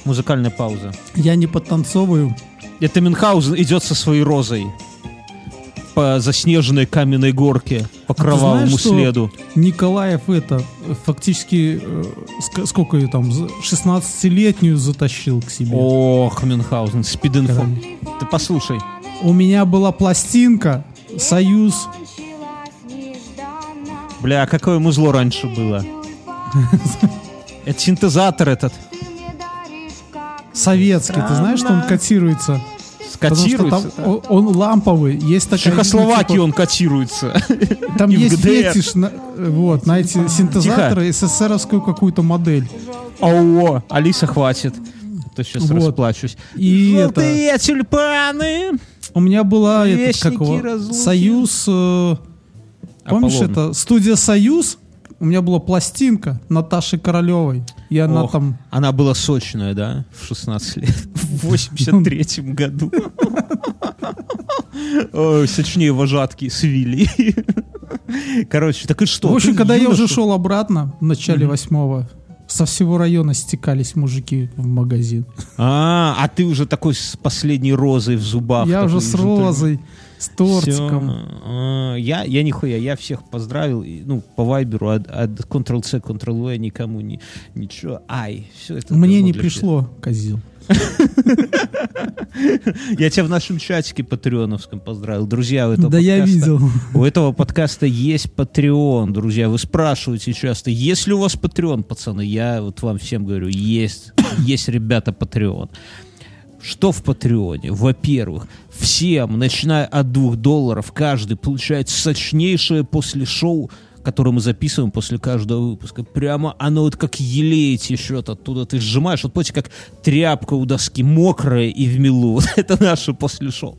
музыкальная пауза. Я не подтанцовываю. Это Мюнхгаузен идет со своей розой по заснеженной каменной горке, по кровавому знаешь, что- следу. Николаев это э, фактически э, ск- сколько ее там за- 16-летнюю затащил к себе. Ох, Мюнхгаузен, спид-инфо. Ты послушай. У меня была пластинка Союз. Бля, а какое музло раньше было? Это синтезатор этот. Советский, ты знаешь, что он котируется? Там Котируется? о- он ламповый. Есть такая... Чехословакии типа, он котируется. Там есть фетиш на, вот, на эти синтезаторы, СССРовскую какую-то модель. О, Алиса, хватит. А То сейчас Вот. расплачусь. И это, Желтые тюльпаны. у меня была это, Вестники как его. Союз... э, помнишь это? Студия Союз. У меня была пластинка Наташи Королевой. И она Ох, там... Она была сочная, да, в 16 лет. В 83 году. Сочнее вожатки свили. Короче, так и что? в общем, когда я уже шел обратно, в начале восьмого, со всего района стекались мужики в магазин. А, а ты уже такой с последней розой в зубах. я уже с розой, с тортиком. Всё. А, Я, я нихуя, я всех поздравил, ну, по вайберу, от, от Ctrl-C, Ctrl-V никому не, ничего. Ай, все это. Мне не пришло, козел. всех. Я тебя в нашем чатике патреоновском поздравил. Друзья, у этого Да я подкаста- видел. У этого подкаста есть Patreon, друзья. Вы спрашиваете часто, есть ли у вас Patreon, пацаны? Я вот вам всем говорю, есть. Есть, ребята, Patreon. Что в Патреоне? Во-первых, всем, начиная от двух долларов, каждый получает сочнейшее после шоу, которое мы записываем после каждого выпуска. Прямо оно вот как елей течет оттуда. Ты сжимаешь, вот помните, как тряпка у доски мокрая и в милу. Вот это наше после шоу.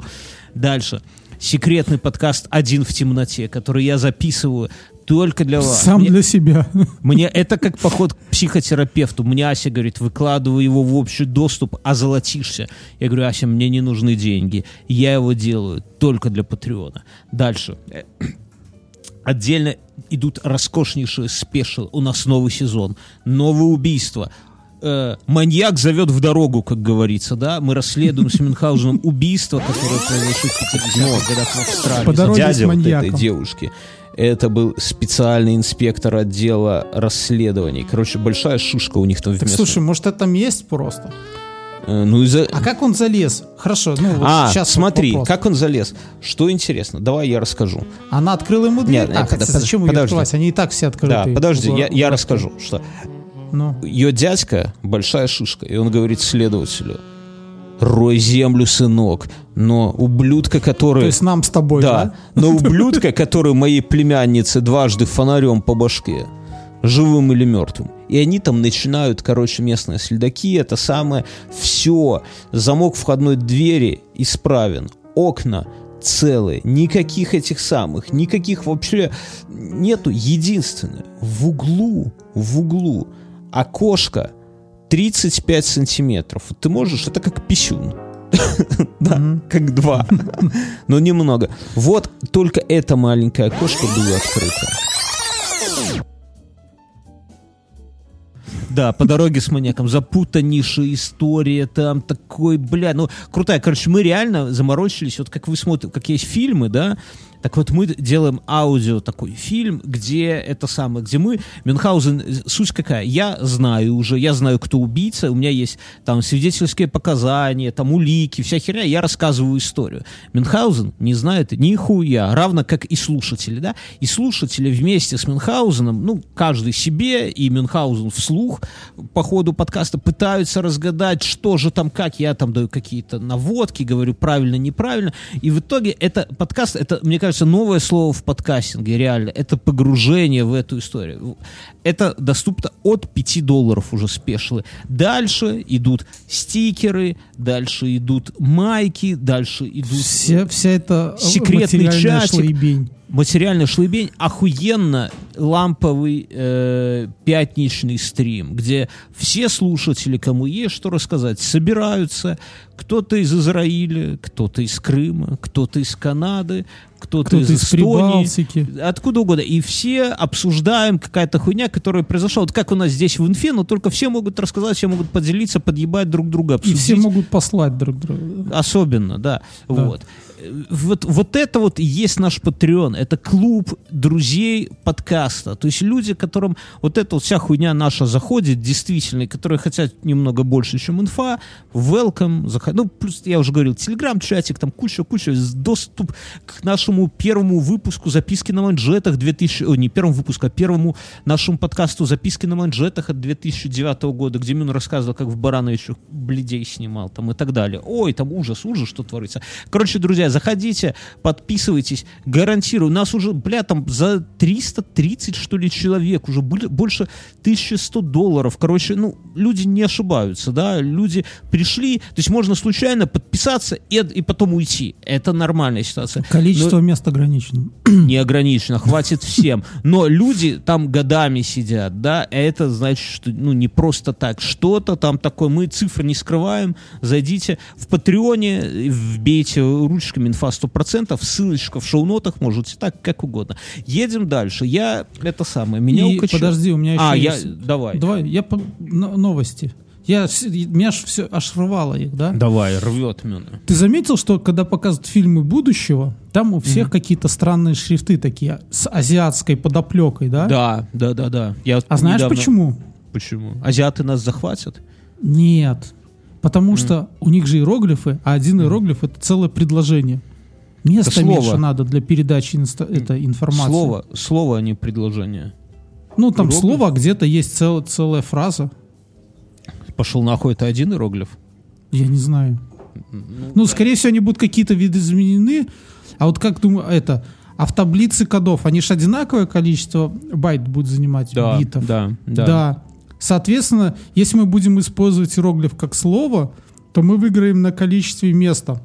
Дальше. Секретный подкаст «Один в темноте», который я записываю только для вас. Сам Мне- для себя. мне это как поход к психотерапевту. Мне Ася говорит, выкладывай его в общий доступ, озолотишься. Я говорю, Ася, мне не нужны деньги. Я его делаю только для Патреона. Дальше. Отдельно идут роскошнейшие спешл. У нас новый сезон. Новое убийство. Э, маньяк зовет в дорогу, как говорится, да? Мы расследуем с Мюнхгаузеном убийство, которое произошло в 50-х годах в Австралии. По дороге с дядя вот маньяком. этой девушки. Это был специальный инспектор отдела расследований. Короче, большая шушка у них там Так вместо. слушай, может это там есть просто? Э, ну и за... А как он залез? Хорошо, ну вот А, сейчас смотри, вопрос. как он залез. Что интересно, давай я расскажу. Она открыла ему дверь? Нет, а, хотя подожди, зачем ее подожди. открывать? Они и так все открыты. Да, подожди, В- я, я расскажу, что Ну, ее дядька большая шишка, и он говорит следователю, рой землю, сынок, но ублюдка, который... то есть нам с тобой, да? Да, но ублюдка, который моей племяннице дважды фонарем по башке, живым или мертвым. И они там начинают, короче, местные следаки, это самое, все, замок входной двери исправен, окна целые, никаких этих самых, никаких вообще нету. Единственное, в углу, в углу окошко 35 сантиметров. Ты можешь, это как писюн. Да, как два. Но немного. Вот только это маленькое окошко было открыто. Да, по дороге с маньяком. Запутаннейшая история там такой, бля, ну, крутая. Короче, мы реально заморочились, вот как вы смотрите, как есть фильмы, да, так вот мы делаем аудио такой фильм, где это самое, где мы, Мюнхгаузен, суть какая, я знаю уже, я знаю, кто убийца, у меня есть там свидетельские показания, там улики, вся херня, я рассказываю историю. Мюнхгаузен не знает нихуя, равно как и слушатели, да, и слушатели вместе с Мюнхгаузеном, ну, каждый себе, и Мюнхгаузен вслух по ходу подкаста пытаются разгадать, что же там, как, я там даю какие-то наводки, говорю правильно, неправильно, и в итоге это подкаст, это, мне кажется, новое слово в подкастинге, реально, это погружение в эту историю. Это доступно от 5 долларов уже спешлы. Дальше идут стикеры, дальше идут майки, дальше идут Вся, вся эта Секретный чатик. шлейбень. материальный шлыбень, охуенно ламповый э, пятничный стрим, где все слушатели, кому есть что рассказать, собираются. Кто-то из Израиля, кто-то из Крыма, кто-то из Канады, кто-то, из из Эстонии. Прибалтики. Откуда угодно. И все обсуждаем какая-то хуйня, которая произошла. Вот как у нас здесь в инфе, но только все могут рассказать, все могут поделиться, подъебать друг друга, И обсудить. все могут послать друг друга. Особенно, да. Да. Вот. Вот, вот это вот и есть наш Patreon. Это клуб друзей подкаста. То есть люди, которым вот эта вот вся хуйня наша заходит, действительно, и которые хотят немного больше, чем инфа, welcome, заход... ну, плюс, я уже говорил, телеграм-чатик, там куча-куча, доступ к нашему первому выпуску записки на манжетах 2000, о, не первому выпуску, а первому нашему подкасту записки на манжетах от 2009 года, где Мюн рассказывал, как в Барановичах бледей снимал, там, и так далее. Ой, там ужас, ужас, что творится. Короче, друзья, заходите, подписывайтесь, гарантирую, нас уже, бля, там за 330, что ли, человек, уже были- больше 1100 долларов. Короче, ну, люди не ошибаются, да, люди пришли, то есть можно случайно подписаться и, и потом уйти. Это нормальная ситуация. Количество мест ограничено. не ограничено, хватит всем. Но люди там годами сидят, да, это значит, что ну не просто так, что-то там такое, мы цифры не скрываем, зайдите в Патреоне, вбейте ручками инфа 100%, ссылочка в шоу-нотах, можете так, как угодно. Едем дальше. Я, это самое, меня И подожди, у меня еще А, я, есть... давай. Давай, я по... но- новости. Я, меня ж все аж рвало их, да? Давай, рвет меня. Ты заметил, что когда показывают фильмы будущего, там у всех какие-то странные шрифты такие с азиатской подоплекой, да? Да, да, да, да. Я А знаешь недавно- почему? Почему? Азиаты нас захватят? Нет. Потому что у них же иероглифы, а один иероглиф это целое предложение. Места Это слово. меньше надо для передачи инста- этой информации. Слово, слово, а не предложение. Ну, там Иероглиф? слово, а где-то есть цел- целая фраза. Пошел нахуй, это один иероглиф? Я не знаю. Ну, скорее всего, они будут какие-то виды изменены. А вот как думаю, это... А в таблице кодов, они же одинаковое количество байт будет занимать, Да, битов. да, да. Да. Соответственно, если мы будем использовать иероглиф как слово, то мы выиграем на количестве места.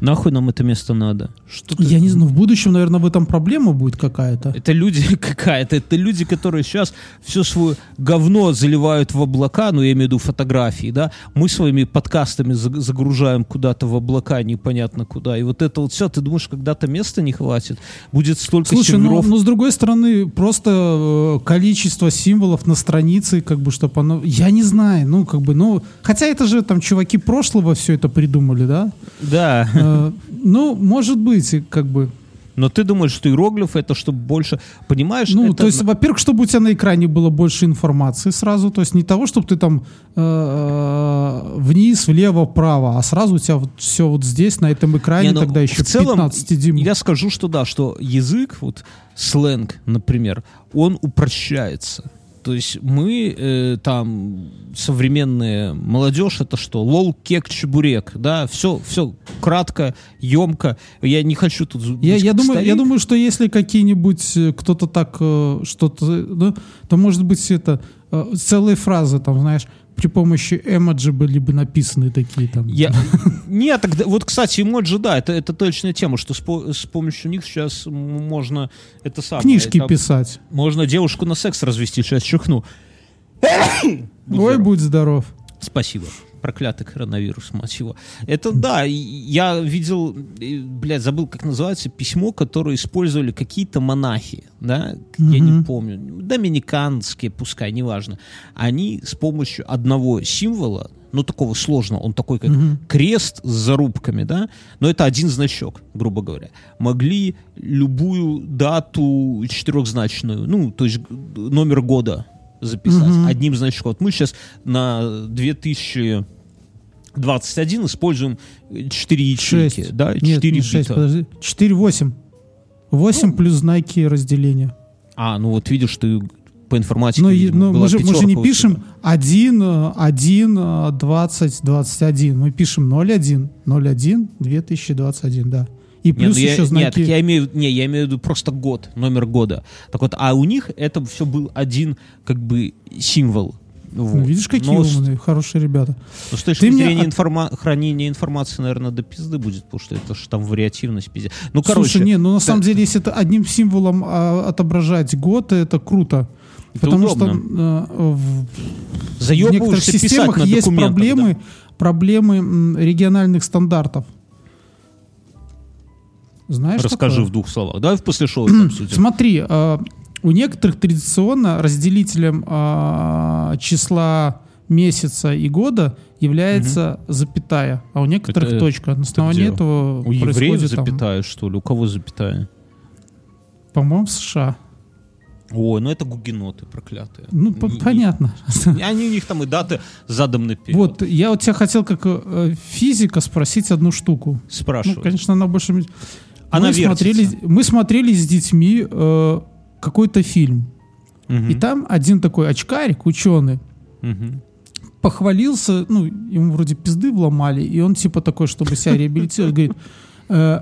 Нахуй нам это место надо? Что ты- Я не знаю, в будущем, наверное, в этом проблема будет какая-то. Это люди какая-то, это люди, которые сейчас все свое говно заливают в облака, ну я имею в виду фотографии, да, мы своими подкастами за- загружаем куда-то в облака, непонятно куда, и вот это вот все, ты думаешь, когда-то места не хватит? Будет столько Слушай, ну, серверов. ну, с другой стороны, просто э, количество символов на странице, как бы, чтобы оно... Я не знаю, ну, как бы, ну... Хотя это же там чуваки прошлого все это придумали, да? Да, Э, Ну, может быть, как бы... но ты думаешь, что иероглиф это чтобы больше, понимаешь? Ну, это- то есть, во-первых, чтобы у тебя на экране было больше информации сразу, то есть не того, чтобы ты там э, вниз, влево, вправо, а сразу у тебя вот все вот здесь, на этом экране, Не, ну, тогда еще в целом, 15 дюймов. Я скажу, что да, что язык, вот сленг, например, он упрощается. То есть мы э, там современная молодежь это что? Лол, кек, чебурек, да, все, все кратко, емко. Я не хочу тут. Я, я, думаю, я думаю, что если какие-нибудь э, кто-то так э, что-то, ну, то может быть это э, целые фразы, там, знаешь, при помощи эмоджи были бы написаны такие там. Я... Нет, тогда, вот, кстати, эмоджи, да, это, это точная тема, что с, по- с помощью них сейчас можно это самое. Книжки это- писать. Можно девушку на секс развести, сейчас чихну. Будь Ой, здоров. будь здоров. Спасибо. Проклятый коронавирус, мать его. Это да, я видел, блядь, забыл, как называется, письмо, которое использовали какие-то монахи, да, я не помню, доминиканские, пускай, неважно. Они с помощью одного символа, ну, такого сложного, он такой, как Мгм. крест с зарубками, да, но это один значок, грубо говоря, могли любую дату четырехзначную, ну, то есть номер года записать Мгм. одним значком. Вот мы сейчас на 2021 используем 4 ячейки, Шесть. да, Нет, 4 не шесть, бита. подожди. Четыре, восемь. Восемь плюс знаки разделения. А, ну вот видишь, ты по информатике, Но, видимо, но была мы, же, мы же не пишем тебя. 1, э, 1, э, 20, 21. Мы пишем 01, 01, 2021, да. И Не, плюс ну я, еще нет, знаки... так я имею, не, я имею в виду просто год, номер года. Так вот, а у них это все был один как бы символ. Вот. Ну, видишь, какие Но умные, хорошие ребята. Ну, с точки Ты мне информа- хранения информации, наверное, до пизды будет, потому что это же там вариативность пиздец. Ну, короче, Слушай, не, ну на самом да. деле, если это одним символом а, отображать год, это круто. это Потому удобно. что э, в, в некоторых системах есть проблемы, да. проблемы региональных стандартов. Знаешь Расскажи такое? в двух словах. Давай после шоу это обсудим. Смотри, э, у некоторых традиционно разделителем э, числа месяца и года является запятая, а у некоторых Это- точка. На основании где? этого У евреев там, запятая, что ли? У кого запятая? по-моему, в США. Ой, ну это гугеноты проклятые. Ну, по- понятно. не- Они у них там и даты задом наперед. Вот, я вот тебя хотел как э, физика спросить одну штуку. Спрашивай. Ну, конечно, она больше... Она мы, смотрели, вертится. мы смотрели с детьми э, какой-то фильм. Мгм. И там один такой очкарик, ученый, Мгм. похвалился, ну, ему вроде пизды вломали, и он типа такой, чтобы себя реабилитировать, говорит, «Э,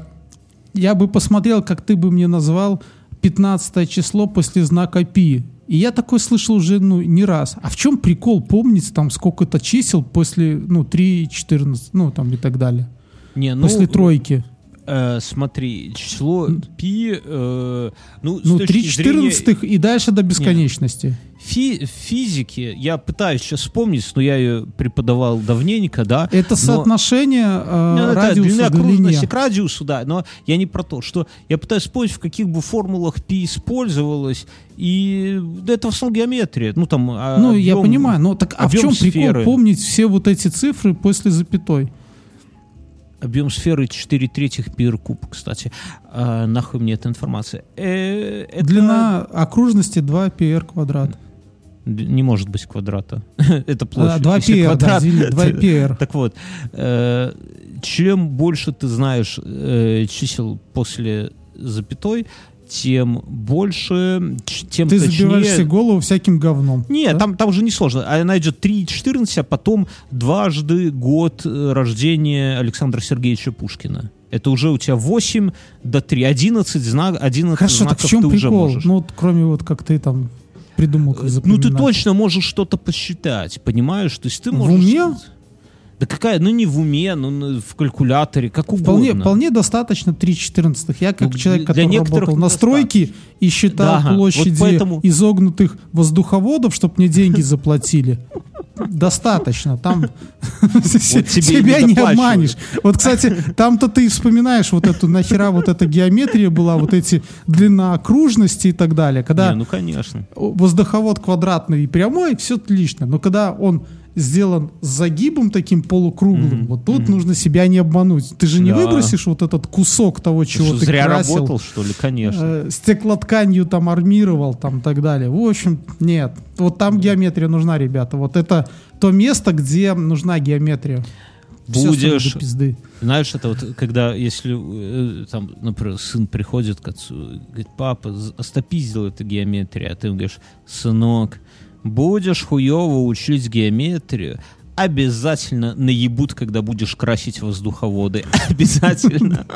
я бы посмотрел, как ты бы мне назвал 15 число после знака пи. И я такой слышал уже, ну, не раз. А в чем прикол помнить там сколько-то чисел после, ну, 3, 14, ну, там и так далее. Не, ну, после тройки. Э, смотри, число пи, э, ну, Ну, точки 3 зрения 14 и дальше до бесконечности. фи- физики, я пытаюсь сейчас вспомнить, но я ее преподавал давненько, да. Это но- соотношение э, Ну, это радиуса длина окружности к радиусу, да, но я не про то, что я пытаюсь вспомнить, в каких бы формулах пи использовалось, и это в основном геометрия, ну там а, Ну, я объем- понимаю, но так а в чем прикол сферы. помнить все вот эти цифры после запятой? Объем сферы 4 третьих пир куб, кстати. А, нахуй мне эта информация. Э, это Длина окружности 2 pr квадрат. Не может быть квадрата. это площадь. А, 2 Если pr, да, квадрат, извини, 2 это- pr. Так вот, э, чем больше ты знаешь э, чисел после запятой, тем больше, тем Ты точнее... забиваешь себе голову всяким говном. Нет, да? там, там уже не сложно. А Она идет 3.14, а потом дважды год э, рождения Александра Сергеевича Пушкина. Это уже у тебя 8 до 3. 11, знак, 11 Хорошо, так знаков в чем ты уже прикол? можешь. Ну, вот кроме вот как ты там придумал, как ну, ты запоминать. точно можешь что-то посчитать, понимаешь? То есть ты В можешь... уме? Да какая, ну не в уме, ну в калькуляторе, как угодно. Вполне, вполне достаточно 3 14 Я как Ну, человек, для который некоторых работал на стройке и считал Да, вот площади поэтому- изогнутых воздуховодов, чтобы мне деньги заплатили, достаточно. Там и себя не обманешь. Вот, кстати, там-то ты вспоминаешь вот эту, нахера вот эта геометрия была, вот эти длина окружности и так далее. Когда Не, ну конечно. воздуховод квадратный и прямой, все отлично. Но когда он сделан с загибом таким полукруглым, вот тут нужно себя не обмануть. Ты же не Да. выбросишь вот этот кусок того, Ты чего что, ты зря красил, работал, что ли? Конечно. э, стеклотканью там армировал, там так далее. В общем, нет. Вот там геометрия нужна, ребята. Вот это то место, где нужна геометрия. Будешь пизды. Знаешь, это вот, когда, если, э, там, например, сын приходит к отцу, говорит, папа, з- остопиздил эту геометрию, а ты говоришь, сынок, будешь хуево учить геометрию, обязательно наебут, когда будешь красить воздуховоды. Обязательно.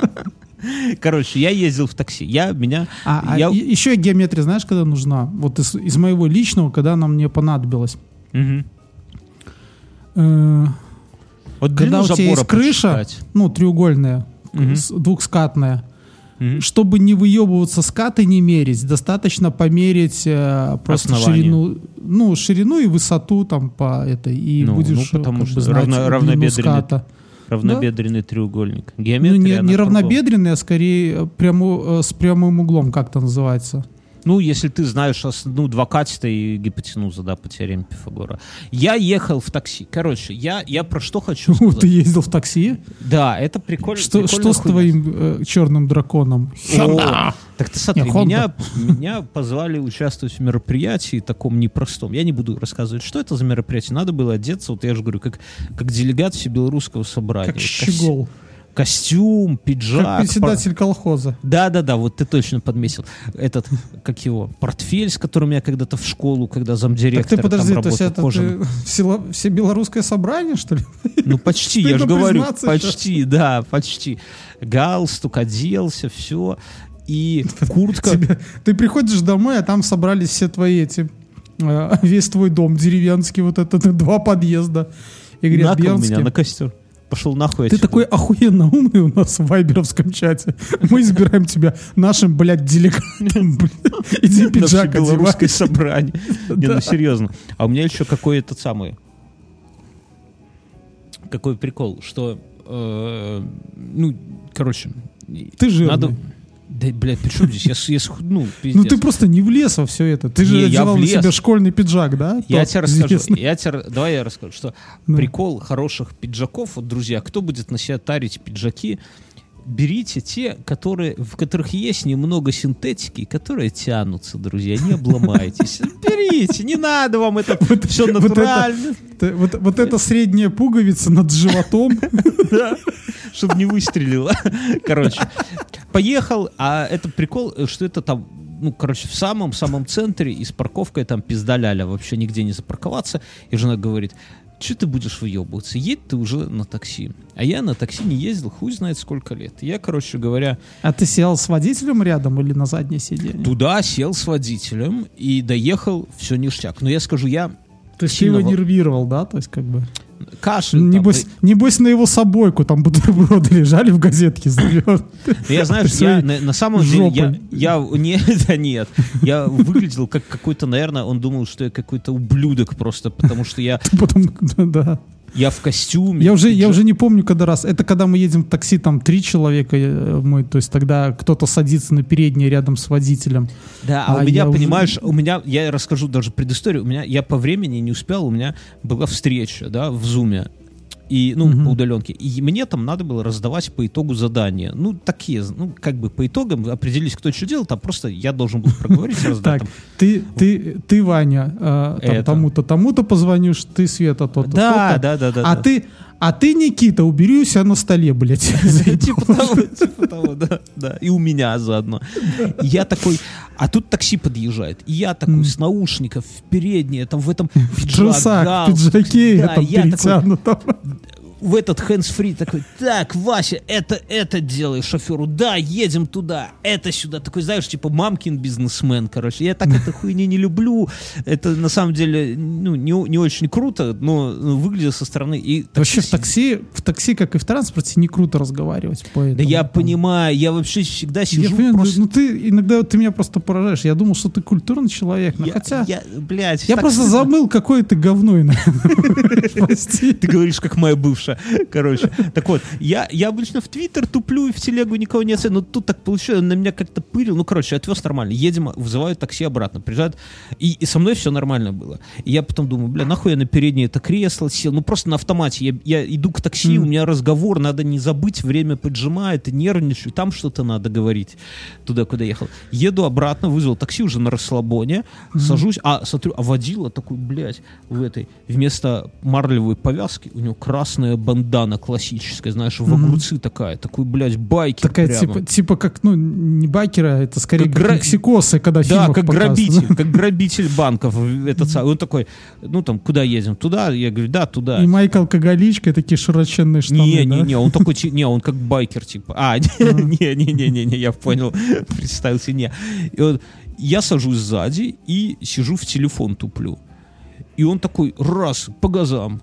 Короче, я ездил в такси. Я, меня... А, а я- и- еще геометрия, знаешь, когда нужна? Вот из, из моего личного, когда она мне понадобилась. Э, Вот когда у тебя есть крыша, посчитать. ну, треугольная, с- двухскатная, Мгм. чтобы не выебываться скаты не мерить, достаточно померить э, просто Основание. ширину, ну, ширину и высоту там по этой, и Ну, будешь ну, потому что знать равно- равнобедренный ската. Равнобедренный треугольник. Ну, Геометрия, не, она не кругом. равнобедренный, а скорее прямо, э, с прямым углом, как это называется. Ну, если ты знаешь ну, два катета и гипотенуза, да, по теореме Пифагора. Я ехал в такси. Короче, я, я про что хочу сказать. Ты ездил в такси? Да, это прикольно. Что, что с твоим э, черным драконом? О, так ты смотри, Не, меня, меня позвали участвовать в мероприятии таком непростом. Я не буду рассказывать, что это за мероприятие. Надо было одеться, вот я же говорю, как, как делегат всебелорусского собрания. Как Кос- щегол. Костюм, пиджак. Как председатель колхоза. Да, да, да, вот ты точно подметил. Этот, как его, портфель, с которым я когда-то в школу, когда Так замдиректора ты подожди, там то есть это ты все, все белорусское собрание, что ли? Ну, почти, я же говорю, почти, да, почти. Галстук, оделся, все. И куртка. Тебе- ты приходишь домой, а там собрались все твои эти, э, весь твой дом деревенский, вот этот, два подъезда. И говорят, на меня, на костер. Пошел нахуй ты отсюда. такой охуенно умный у нас в вайберовском чате. Мы избираем тебя нашим, блядь, делегатом. блядь. Иди на пиджак одевай. белорусское собрание. Не, ну серьезно. А у меня еще какой этот самый... Какой прикол, что... э, ну, короче... Ты жирный. Надо... Да, блядь, при чем здесь? Я, я с- ну, Ну пиздец. ты просто не влез во все это. Ты же Не, одевал на себя школьный пиджак, да? Я Тот тебе расскажу. известный. Я тебе, давай я расскажу, что Ну. прикол хороших пиджаков, вот, друзья, кто будет на себя тарить пиджаки, берите те, которые, в которых есть немного синтетики, которые тянутся, друзья, не обломайтесь. Берите, не надо вам это все вот это- натурально, Т- Вот, вот эта средняя пуговица над животом. чтобы не выстрелило. Короче, поехал, а это прикол, что это там ну, короче, в самом-самом центре и с парковкой там пиздаляля, вообще нигде не запарковаться. И жена говорит, что ты будешь выебываться? Едь ты уже на такси. А я на такси не ездил, хуй знает сколько лет. Я, короче говоря, А ты сел с водителем рядом или на заднее сиденье? туда сел с водителем и доехал, все ништяк. Но я скажу, я То есть ты сильно его нервировал, да? То есть как бы... кашель. там, Небось, небось на его собойку там бутерброды лежали в газетке. завернуты. Ну, Я, знаешь, я на, на самом деле, я, я, не, да нет, я выглядел как какой-то, наверное, он думал, что я какой-то ублюдок просто, потому что я, Потом, да. Я в костюме. Я уже, я уже не помню, когда раз. Это когда мы едем в такси, там три человека э, мы, то есть тогда кто-то садится на переднее рядом с водителем. Да, а, А у меня, я уже- понимаешь, у меня, я расскажу даже предысторию, у меня, я по времени не успел, у меня была встреча, да, в Зуме, и, ну, Мгм. по удаленке, и мне там надо было раздавать по итогу задания. Ну, такие, ну, как бы по итогам определились, кто что делал, там просто я должен был проговорить, раздать. Так, ты, ты, ты Ваня, э, тому-то, тому-то позвонишь, ты Света, то-то, Да, да, да, да. а ты, а ты, Никита, убери у себя на столе, блядь. Типа того, типа того, да, да. И у меня заодно. Я такой, а тут такси подъезжает. И я такой с наушников в переднее, там в этом В трусах, в пиджаке, там я такой, перетянутом. В этот hands-free такой, так, Вася, это, это делай шоферу, да, едем туда, это сюда. Такой, знаешь, типа мамкин бизнесмен, короче. Я так эту хуйню не люблю. Это на самом деле, ну, не, не очень круто, но выглядит со стороны. И Вообще в такси- такси, в такси, как и в транспорте, не круто разговаривать. Да поэтому я там- понимаю, я вообще всегда Я сижу понимаю, просто... ну ты иногда ты меня просто поражаешь. Я думал, что ты культурный человек, но я, хотя я, блядь, я просто стыдно. забыл, какое ты говно иногда. Ты говоришь, как моя бывшая. Короче, так вот, я, я обычно в Твиттер туплю и в телегу никого не оценю, но тут так получилось, он на меня как-то пырил. Ну, короче, отвез нормально. Едем, вызывают такси обратно, приезжают, и, и со мной все нормально было. И я потом думаю, бля, нахуй я на переднее это кресло сел, ну просто на автомате. Я, я иду к такси, Мгм. у меня разговор, надо не забыть, время поджимает, и нервничаю, там что-то надо говорить, туда, куда ехал. Еду обратно, вызвал такси уже на расслабоне, сажусь, а смотрю, а водила такой, блядь, в этой, вместо марлевой повязки у него красная бандана классическая, знаешь, в огурцы такая, такой, блядь, байки Такая прямо. типа, типа как, ну, не байкеры, а это скорее Как гра- мексикосы, когда Да, как грабитель, как грабитель банков. Этот самый. Он такой, ну там, куда едем? Туда? Я говорю, да, туда. И Майк алкоголичка, и такие широченные штаны, Не, не, да? не, он такой, не, он как байкер, типа. А, не, не, не, не, не, я понял, представился, не. И вот я сажусь сзади и сижу в телефон туплю. И он такой, раз, по газам,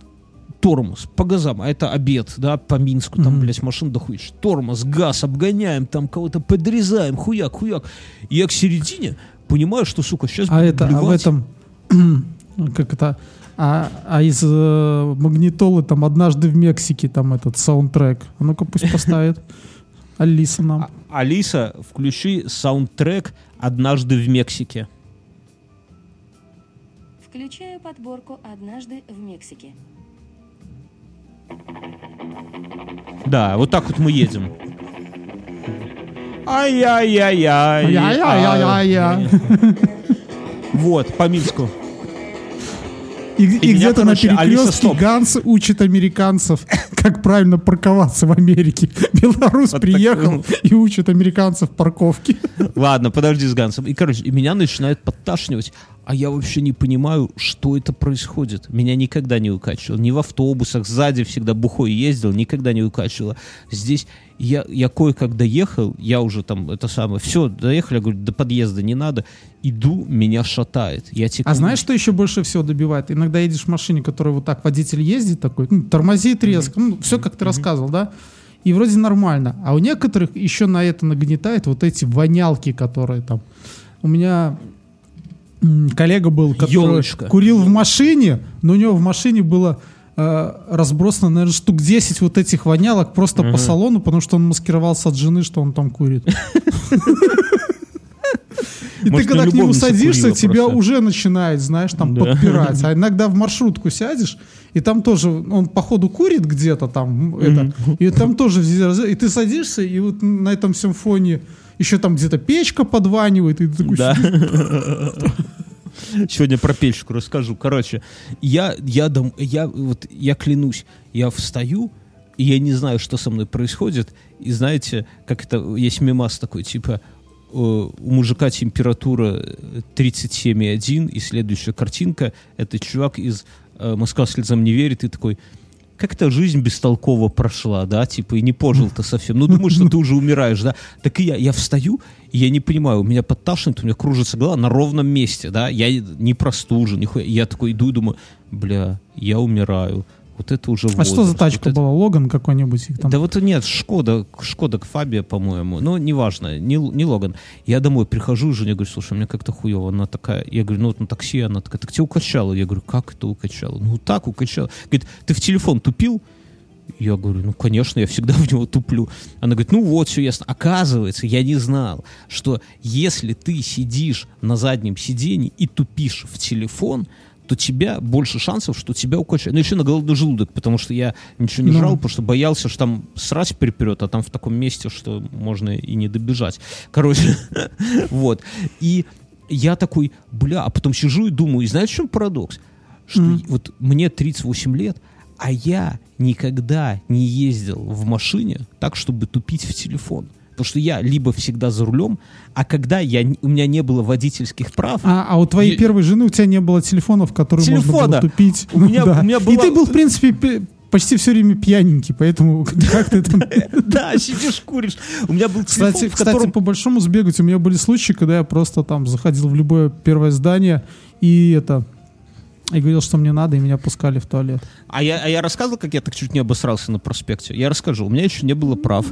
тормоз, по газам, а это обед, да, по Минску, там, Мгм. блядь, машин дохуешь, тормоз, газ, обгоняем, там кого-то подрезаем, хуяк, хуяк. И я к середине понимаю, что, сука, сейчас А это, а в этом, как это, а, а из э, магнитолы там однажды в Мексике там этот саундтрек. А ну-ка пусть поставит. Алиса нам. А- Алиса, включи саундтрек «Однажды в Мексике». Включаю подборку «Однажды в Мексике». Да, вот так вот мы едем. Ай-яй-яй-яй. Ай-яй-яй-яй-яй. Вот, по Минску. И, и меня, где-то на перекрестке. Ганс учит американцев, как правильно парковаться в Америке. Белорус Вот приехал так. и учит американцев парковки. Ладно, подожди с Гансом. И, короче, и меня начинает подташнивать, а я вообще не понимаю, что это происходит. Меня никогда не укачивало. Ни в автобусах, сзади всегда бухой ездил, никогда не укачивало. Здесь я, я кое-как доехал, я уже там, это самое, все, доехали, я говорю, до подъезда не надо. Иду, меня шатает. Я теку. А знаешь, что еще больше всего добивает? Иногда едешь в машине, которая вот так водитель ездит такой, ну, тормозит резко, ну, все как ты рассказывал, да? И вроде нормально. А у некоторых еще на это нагнетает вот эти вонялки, которые там. У меня коллега был, который Ёлочка. курил в машине, но у него в машине было э, разбросано, наверное, штук 10 вот этих вонялок просто по салону, потому что он маскировался от жены, что он там курит. И Может, ты когда к нему садишься, тебя просто. уже начинает, знаешь, там Да. подпирать. А иногда в маршрутку сядешь, и там тоже, он походу курит где-то там, это, и там тоже, и ты садишься, и вот на этом всем фоне еще там где-то печка подванивает, и ты такой Да. Сегодня про печку расскажу. Короче, я, я, дом, я, вот, я клянусь, я встаю, и я не знаю, что со мной происходит. И знаете, как это, есть мемас такой, типа, у мужика температура э, 37,1, и следующая картинка, это чувак из э, «Москва слезам не верит», и такой, как-то жизнь бестолково прошла, да, типа, и не пожил-то совсем. Ну, думаешь, что ты уже умираешь, да. Так и я, я встаю, и я не понимаю, у меня подташнит, у меня кружится голова на ровном месте, да, я не простужен, нихуя. Я такой иду и думаю, бля, я умираю. Вот это уже А что за возраст, тачка вот это- была? Логан какой-нибудь? их там? да вот нет, Шкода, Шкода Фабия, по-моему. Ну, неважно, не, не Логан. Я домой прихожу, жене говорю, слушай, мне как-то хуево. Она такая, я говорю, ну вот на такси, она такая, так тебя укачало. Я говорю, как это укачало? Ну, так укачало. Говорит, ты в телефон тупил? Я говорю, ну, конечно, я всегда в него туплю. Она говорит, ну вот, все ясно. Оказывается, я не знал, что если ты сидишь на заднем сиденье и тупишь в телефон, то тебя больше шансов, что тебя укачают. Ну, еще на голодный желудок, потому что я ничего не Ну. жрал, потому что боялся, что там срать приперет, а там в таком месте, что можно и не добежать. Короче, вот. И я такой, бля, а потом сижу и думаю, и знаешь, в чем парадокс? Что Мгм. вот мне 38 лет, а я никогда не ездил в машине так, чтобы тупить в телефон. Потому что я либо всегда за рулем, а когда я, у меня не было водительских прав, А, а у твоей Я- первой жены у тебя не было телефонов, которые можно было Телефона. тупить. У меня- Да. у меня И была- ты был, в принципе, пе- почти все время пьяненький, поэтому как ты там... да, сидишь, куришь. У меня был телефон, Кстати, по большому сбегать, у меня были случаи, когда я просто там заходил в любое первое здание и это... И говорил, что мне надо, и меня пускали в туалет. А я, а я рассказывал, как я так чуть не обосрался на проспекте? Я расскажу. У меня еще не было прав.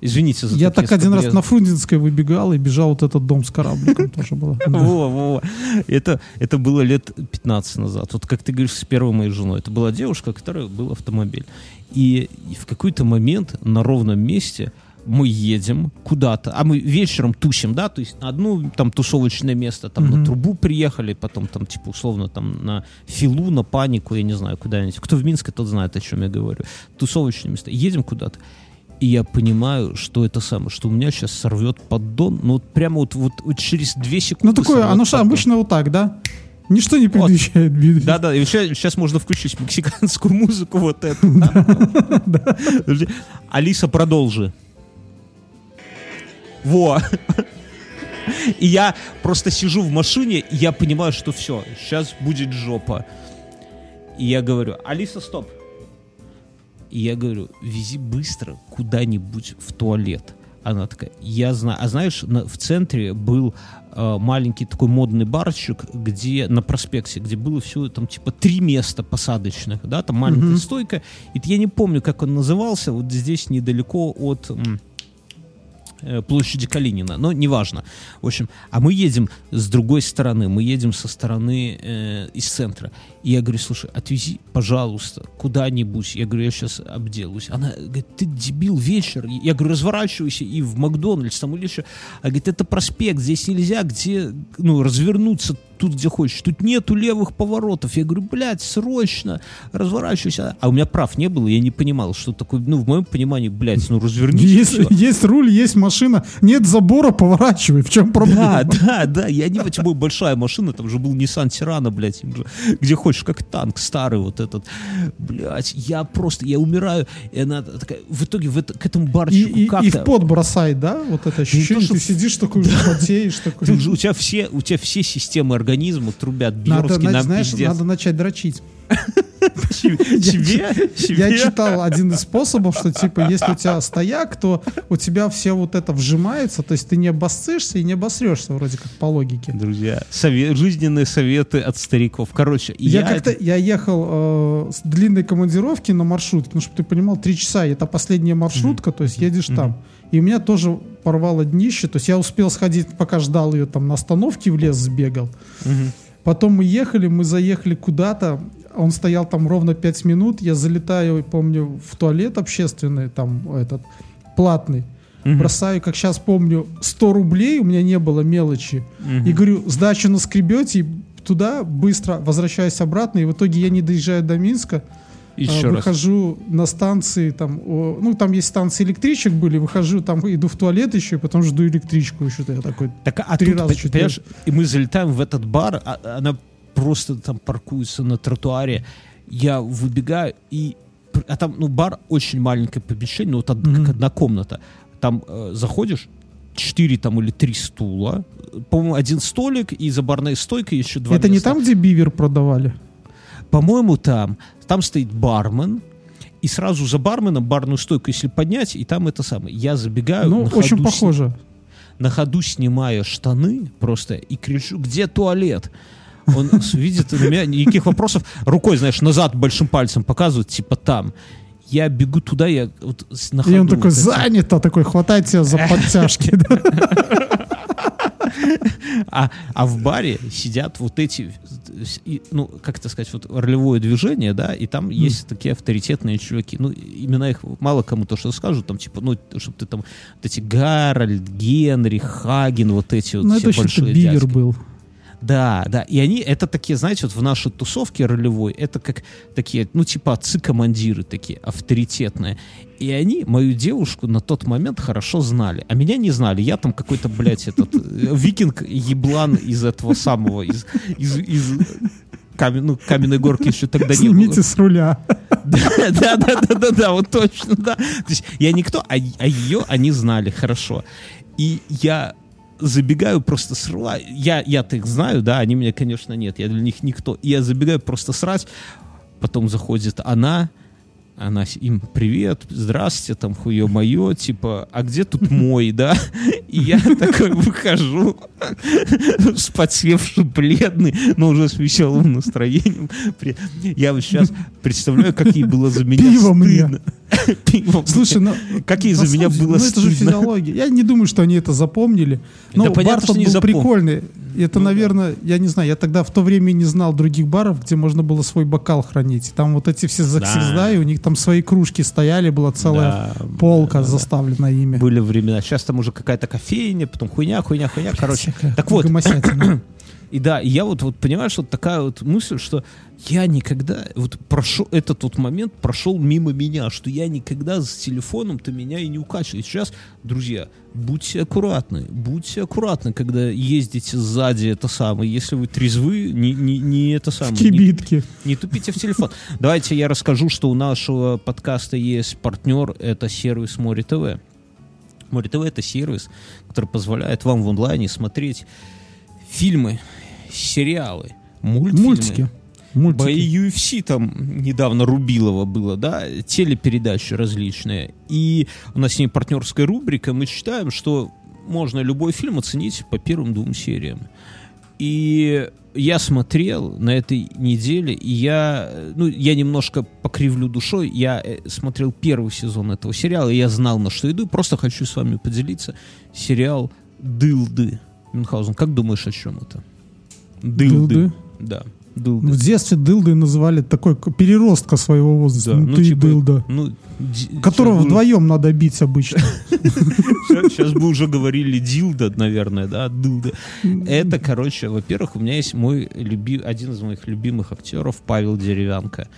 Извините за Я так один раз на Фрунзенской выбегал и бежал вот этот дом с корабликом тоже было. Во, во. Это, это было лет 15 назад. Вот как ты говоришь, с первой моей женой. Это была девушка, которая был автомобиль. И в какой-то момент на ровном месте мы едем куда-то, а мы вечером тусим, да, то есть на одно там тусовочное место, там на Мгм. трубу приехали, потом там типа условно там на филу, на панику, я не знаю, куда-нибудь. Кто в Минске, тот знает, о чем я говорю. Тусовочные места. Едем куда-то. И я понимаю, что это самое, что у меня сейчас сорвет поддон, ну вот прямо вот, вот, вот через две секунды. Ну такое, оно же обычно вот так, да? Ничто не предвещает беды. Да-да, и сейчас, сейчас можно включить мексиканскую музыку вот эту. Алиса, продолжи. Во. И я просто сижу в машине, и я понимаю, что все, сейчас будет жопа. И я говорю, Алиса, стоп. И я говорю, вези быстро куда-нибудь в туалет. Она такая, я знаю. А знаешь, на- в центре был э, маленький такой модный барчик, где на проспекте, где было все там типа три места посадочных, да, там маленькая Мгм. стойка. И я не помню, как он назывался, вот здесь недалеко от м, площади Калинина, но неважно. В общем, а мы едем с другой стороны, мы едем со стороны э, из центра. И я говорю, слушай, отвези, пожалуйста, куда-нибудь. Я говорю, я сейчас обделаюсь. Она говорит, ты дебил, вечер. Я говорю, разворачивайся и в Макдональдс там или еще. Она говорит, это проспект, здесь нельзя, где, ну, развернуться тут, где хочешь. Тут нету левых поворотов. Я говорю, блядь, срочно разворачивайся. А у меня прав не было, я не понимал, что такое, ну, в моем понимании, блядь, ну, развернись. и Есть, есть руль, есть машина, нет забора, поворачивай. В чем Да, проблема? да, да, я не более большая машина, там же был Nissan Тирана, блядь, где хочешь, как танк старый вот этот, блядь, я просто, я умираю, и она такая, в итоге в это- к этому И, барчику и- и как-то... в пот бросает, да? Вот это ощущение, что ты сидишь такой, уже потеешь, такой. Ты у тебя все, у тебя все системы организма трубят, Надо, Бьернский на- знаешь, пиздец. надо начать дрочить. Я читал один из способов, что типа, если у тебя стояк, то у тебя все вот это вжимается, то есть ты не обоссышься и не обосрешься, вроде как по логике. Друзья, жизненные советы от стариков. Короче, Я, как-то, я ехал э, с длинной командировки на маршрутке, ну, чтобы ты понимал, три часа, это последняя маршрутка, то есть едешь там. И у меня тоже порвало днище, то есть я успел сходить, пока ждал ее там на остановке, в лес сбегал. Потом мы ехали, мы заехали куда-то, он стоял там ровно 5 минут, я залетаю, помню, в туалет общественный, там этот, платный. бросаю, как сейчас помню, 100 рублей, у меня не было мелочи, и говорю, сдачу наскребете, туда быстро возвращаюсь обратно, и в итоге я не доезжаю до Минска, Еще а, раз. выхожу на станции, там, о, ну, там есть станции электричек были, выхожу, там, иду в туалет еще, и потом жду электричку еще. Я такой, Так, а Три тут, раза чуть понимаешь, и мы залетаем в этот бар, а- она просто там паркуется на тротуаре. Я выбегаю, и... А там, ну, бар очень маленькое помещение, ну, вот Мгм. как одна комната. Там э, заходишь, четыре там или три стула, по-моему, один столик и за барной стойкой еще два это не места. там, где бивер продавали? По-моему, там. Там стоит бармен, и сразу за барменом барную стойку, если поднять, и там это самое. Я забегаю, Ну, на очень ходу с- похоже. на ходу снимаю штаны просто и кричу, где туалет? Он видит на меня, никаких вопросов, рукой, знаешь, назад большим пальцем показывает, типа там. Я бегу туда, я вот на И он ходу такой вот это- занято, такой хватает тебя за подтяжки. А, а в баре сидят вот эти, ну, как это сказать, вот ролевое движение, да, и там есть такие авторитетные чуваки. Ну, имена их мало кому то, что скажут, там, типа, ну, чтобы ты там, вот эти Гарольд, Генри, Хаген, вот эти вот Ну, все большие дядьки. был. Да, да. И они, это такие, знаете, вот в нашей тусовке ролевой, это как такие, ну, типа отцы-командиры такие, авторитетные. И они мою девушку на тот момент хорошо знали. А меня не знали. Я там какой-то, блядь, этот э, викинг еблан из этого самого, из, из, из камен- ну, каменной горки еще тогда не было. Снимите с руля. Да, да, да, да, да, да, вот точно, да. То есть я никто, а, а ее они знали хорошо. И я забегаю просто срать. Я, я-то их знаю, да, они меня, конечно, нет. Я для них никто. И я забегаю просто срать. Потом заходит она, она им привет, здрасте, там хуе мое, типа, а где тут мой, да? И я такой выхожу, с подсевший, бледный, но уже с веселым настроением. Я вот сейчас представляю, как ей было за меня Пиво мне. стыдно. Пиво Слушай, мне. ну... как ей за меня было ну, это же физиология. Я не думаю, что они это запомнили. Но Да понятно, бар был прикольный. Это, Ну наверное, я не знаю, я тогда в то время не знал других баров, где можно было свой бокал хранить. Там вот эти все завсегда, и у них там свои кружки стояли, была целая Да, полка да, заставлена ими. Были времена. Сейчас там уже какая-то кофейня, потом хуйня, хуйня, хуйня. Короче, Всякая так вот. И да, и я вот, вот понимаешь, вот такая вот мысль, что я никогда, вот прошел, этот вот момент прошел мимо меня, что я никогда с телефоном-то меня и не укачиваю. Сейчас, друзья, будьте аккуратны, будьте аккуратны, когда ездите сзади, это самое. Если вы трезвы, не, не, не это самое. не- Кибитки. не тупите в телефон. Давайте я расскажу, что у нашего подкаста есть партнер, это сервис Море ТВ. Море ТВ это сервис, который позволяет вам в онлайне смотреть фильмы, сериалы, мультфильмы. Мультики. Мультики. UFC там недавно Рубилова было, да, телепередачи различные. И у нас с ней партнерская рубрика. Мы считаем, что можно любой фильм оценить по первым двум сериям. И я смотрел на этой неделе, и я, ну, я немножко покривлю душой, я э, смотрел первый сезон этого сериала, и я знал, на что иду, просто хочу с вами поделиться. Сериал «Дылды». Мюнхгаузен, как думаешь, о чем это? Дылды? Да, «Дылды». Ну, в детстве дылдой называли такой переростка своего возраста. Да, ну, ты типа, дылда. Ну, Которого бы- вдвоем надо бить обычно. Сейчас бы уже говорили дилда, наверное, да, дилда. Это, короче, во-первых, у меня есть мой люби... один из моих любимых актеров Павел Деревянко.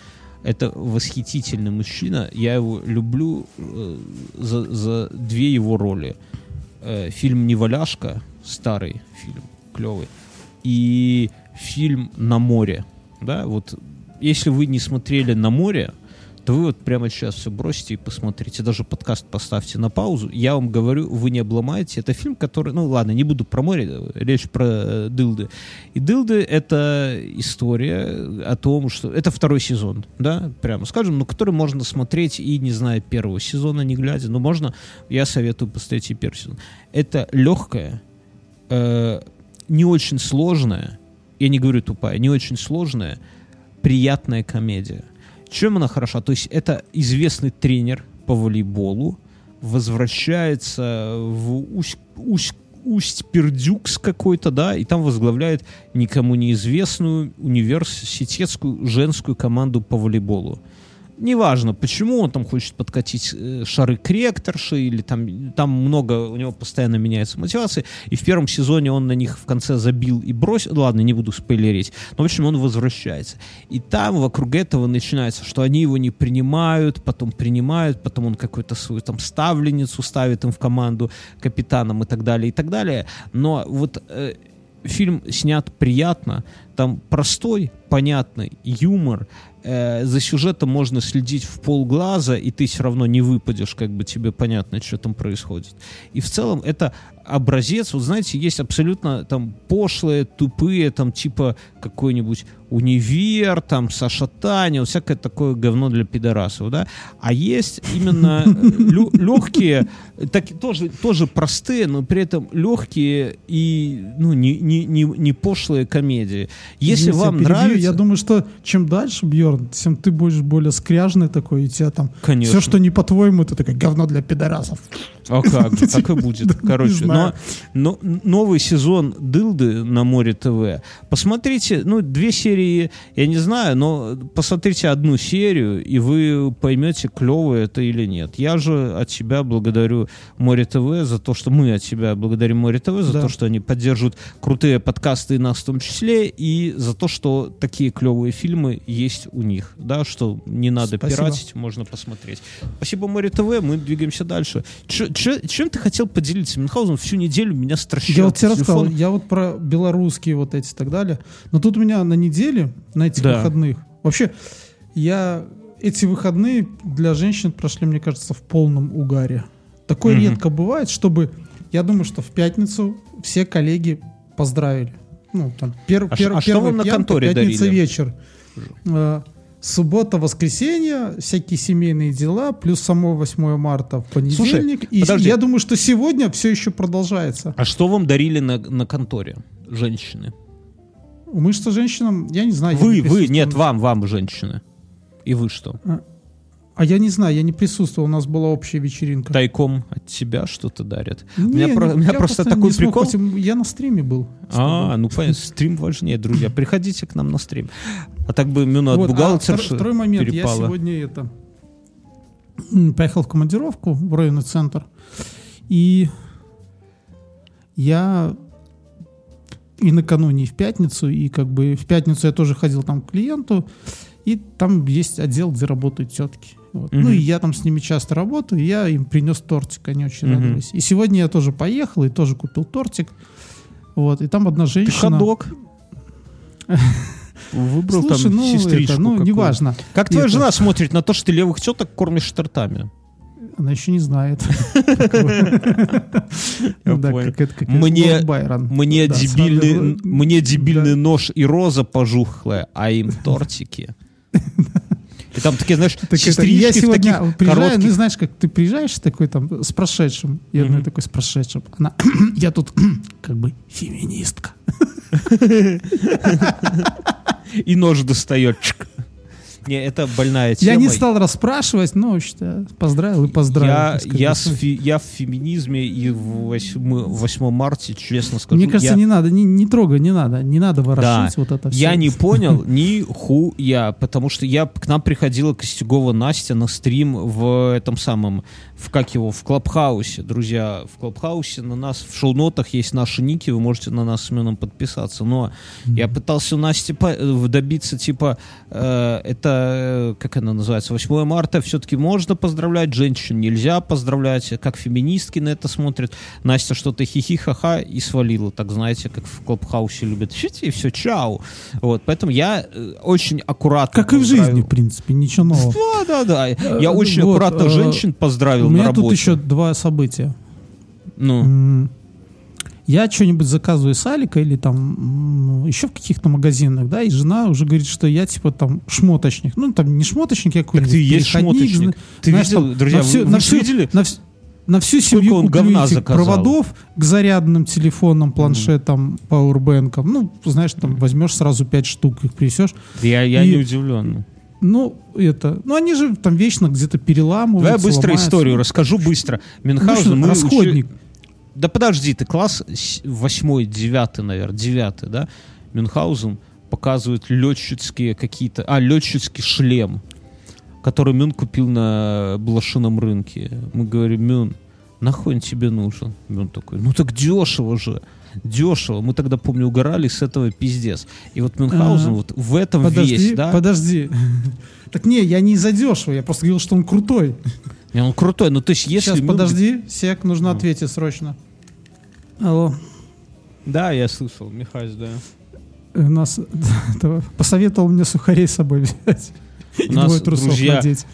Это восхитительный мужчина. Я его люблю э, за, за две его роли. Э, фильм «Неваляшка», старый фильм, клевый, и фильм «На море». Да, вот если вы не смотрели «На море», то вы вот прямо сейчас все бросите и посмотрите. Даже подкаст поставьте на паузу. Я вам говорю, вы не обломаете. Это фильм, который... Ну, ладно, не буду про море, речь про э, дылды. И дылды — это история о том, что... Это второй сезон, да, прямо скажем, но который можно смотреть и не зная первого сезона, не глядя. Но можно... Я советую посмотреть и первый сезон. Это легкая, э, не очень сложная, я не говорю тупая, не очень сложная, приятная комедия. Чем она хороша? То есть это известный тренер по волейболу, возвращается в Усть, Усть, Усть-Пердюкс какой-то, да, и там возглавляет никому неизвестную университетскую женскую команду по волейболу. Неважно, почему он там хочет подкатить э, шары к ректорше, или там, там много, у него постоянно меняется мотивация, и в первом сезоне он на них в конце забил и бросил, ладно, не буду спойлерить, но, в общем, он возвращается. И там вокруг этого начинается, что они его не принимают, потом принимают, потом он какую-то свою там ставленницу ставит им в команду капитаном и так далее, и так далее. Но вот э, фильм снят приятно, там простой, понятный юмор, э, за сюжетом можно следить в полглаза, и ты все равно не выпадешь, как бы тебе понятно, что там происходит. И в целом это образец, вот знаете, есть абсолютно там пошлые, тупые, там типа какой-нибудь универ, там Саша Таня, вот всякое такое говно для пидорасов, да, а есть именно легкие, так, тоже, тоже простые, но при этом легкие и ну, не, не, не, не пошлые комедии. Если Извините, вам я перебью. нравится... Я думаю, что чем дальше, Бьерн, тем ты будешь более скряжный такой, и тебя там Конечно. все, что не по-твоему, это такое говно для пидорасов. А как же, так и будет. Короче, но, но новый сезон Дылды на Море ТВ. Посмотрите, ну, две серии, я не знаю, но посмотрите одну серию, и вы поймете, клево это или нет. Я же от себя благодарю Море ТВ за то, что мы от себя благодарим Море ТВ за Да. то, что они поддерживают крутые подкасты и нас в том числе, и за то, что такие клевые фильмы есть у них, да, что не надо Спасибо. пиратить, можно посмотреть. Спасибо Море ТВ, мы двигаемся дальше. Чем ты хотел поделиться? Мюнхгаузен всю неделю меня стращал. Я вот тебе рассказал, я вот про белорусские вот эти и так далее. Но тут у меня на неделе, на этих Да. выходных, вообще, я эти выходные для женщин прошли, мне кажется, в полном угаре. Такое Мгм. редко бывает, чтобы, я думаю, что в пятницу все коллеги поздравили. Ну, там, пер, А пер- а что вам на конторе пятница дарили? вечер. Э, Суббота, воскресенье, всякие семейные дела, плюс само 8 марта в понедельник. и подожди. я думаю, что сегодня все еще продолжается. А что вам дарили на, на конторе, женщины? Мы что женщинам, я не знаю. вы, не вы, нет, вам, вам, женщины. И вы что? А я не знаю, я не присутствовал, у нас была общая вечеринка. Тайком от тебя что-то дарят? у Не, меня, про- ну, у меня просто не такой смог прикол. пойти, Я на стриме был. А, ну понятно, стрим важнее, друзья. Приходите к нам на стрим. А так бы Мюна от Вот, а бухгалтерши втор- второй момент, перепала. я сегодня это поехал в командировку в районный центр, и я и накануне, и в пятницу, и как бы в пятницу я тоже ходил там к клиенту, и там есть отдел, где работают тетки. Вот. Ну Мгм. и я там с ними часто работаю, я им принес тортик, они очень Мгм. радовались. И сегодня я тоже поехал и тоже купил тортик. Вот, и там одна Ты женщина... ходок. Выбрал Слушай, там ну, сестричку это, ну, какую. неважно. Как твоя Это- жена смотрит на то, что ты левых теток кормишь тортами? Она еще не знает. Мне- дебильный, нож и роза пожухлая, а им тортики. И там такие, знаешь, Так это, сестрички я в таких приезжаю, коротких... ну знаешь, как ты приезжаешь такой там с прошедшим, и одной Мгм. такой с прошедшим. Она, я тут как бы феминистка. И нож достает. Чик. Не, это больная тема. Я не стал расспрашивать, но вообще поздравил и поздравил. Я, я, фи- я в феминизме и в 8, 8 марте, честно скажу, Мне кажется, я, не надо, не, не трогай, не надо, не надо ворошить вот это все. я не понял ни хуя, потому что я к нам приходила Костюгова Настя на стрим в этом самом, в как его, в Клабхаусе, друзья, в Клабхаусе на нас, в шоу-нотах есть наши ники, вы можете на нас с Семеном подписаться, но я пытался у Насти э, добиться, типа, э, это, э, как она называется, 8 марта, все-таки можно поздравлять женщин, нельзя поздравлять, как феминистки на это смотрят. Настя что-то хихи-ха-ха и свалила, так знаете, как в Клабхаусе любят. И все, чао. Вот, поэтому я э, очень аккуратно Как и в жизни, в принципе, ничего нового. Да, да, да. Я очень аккуратно э, женщин поздравил У на меня работе. тут еще два события. Ну, Я что-нибудь заказываю с Алика или там м, еще в каких-то магазинах, да, и жена уже говорит, что я типа там шмоточник. Ну, там не шмоточник, я так какой-нибудь ты и есть шмоточник. Ты знаешь, видел, там друзья, на всю- вы, на всю- видели? на, на всю Сколько семью он говна заказал? проводов к зарядным телефонам, планшетам, пауэрбэнкам. Ну, знаешь, там возьмешь сразу пять штук, их принесешь. Я, я И- не удивлен. Ну, это... Ну, они же там вечно где-то переламываются, Давай быстро ломаются. историю расскажу быстро. Ну, Мюнхгаузен, что, мы расходник. учи- Да подожди, ты класс с- восьмой, девятый, наверное, девятый, да? Мюнхгаузен показывает летчицкие какие-то... А, летчицкий шлем. который Мюн купил на блошином рынке. Мы говорим, Мюн, нахуй он тебе нужен? Мюн такой, ну так дешево же. Дешево. Мы тогда, помню, угорали с этого пиздец. И вот Мюнхгаузен Ага. вот в этом Подожди, весь, да? подожди. Так не, я не из-за дешево, я просто говорил, что он крутой. Не, Он крутой, ну то есть если... Сейчас, Мюн- подожди, сек, нужно Ну. ответить срочно. Алло. Да, я слышал, Михась, да. У нас посоветовал мне сухарей с собой взять. И У нас, двое трусов друзья, надеть.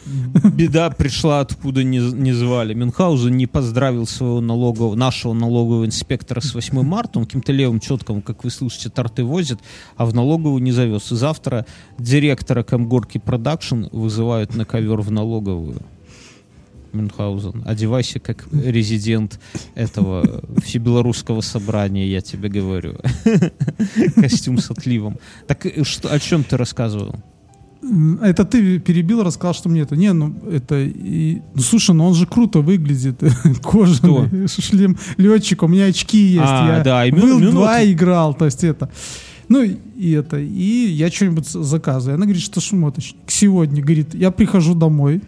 Беда пришла, откуда не, не звали. Мюнхгаузен не поздравил своего налогового, нашего налогового инспектора с 8 марта. Он каким-то левым четком, как вы слышите, торты возит, а в налоговую не завез. И завтра директора Камгорки Продакшн вызывают на ковер в налоговую. Мюнхгаузен, одевайся как резидент этого всебелорусского собрания, я тебе говорю. Костюм с отливом. Так э, что, о чем ты рассказывал? Это ты перебил, рассказал, что мне это. Не, ну это и. Ну слушай, ну он же круто выглядит. Кожаный шлем летчик, у меня очки есть. А, я да, и 2 вот- играл, то есть это. Ну и это. И я что-нибудь заказываю. Она говорит, что шмоточник. Сегодня, говорит, я прихожу домой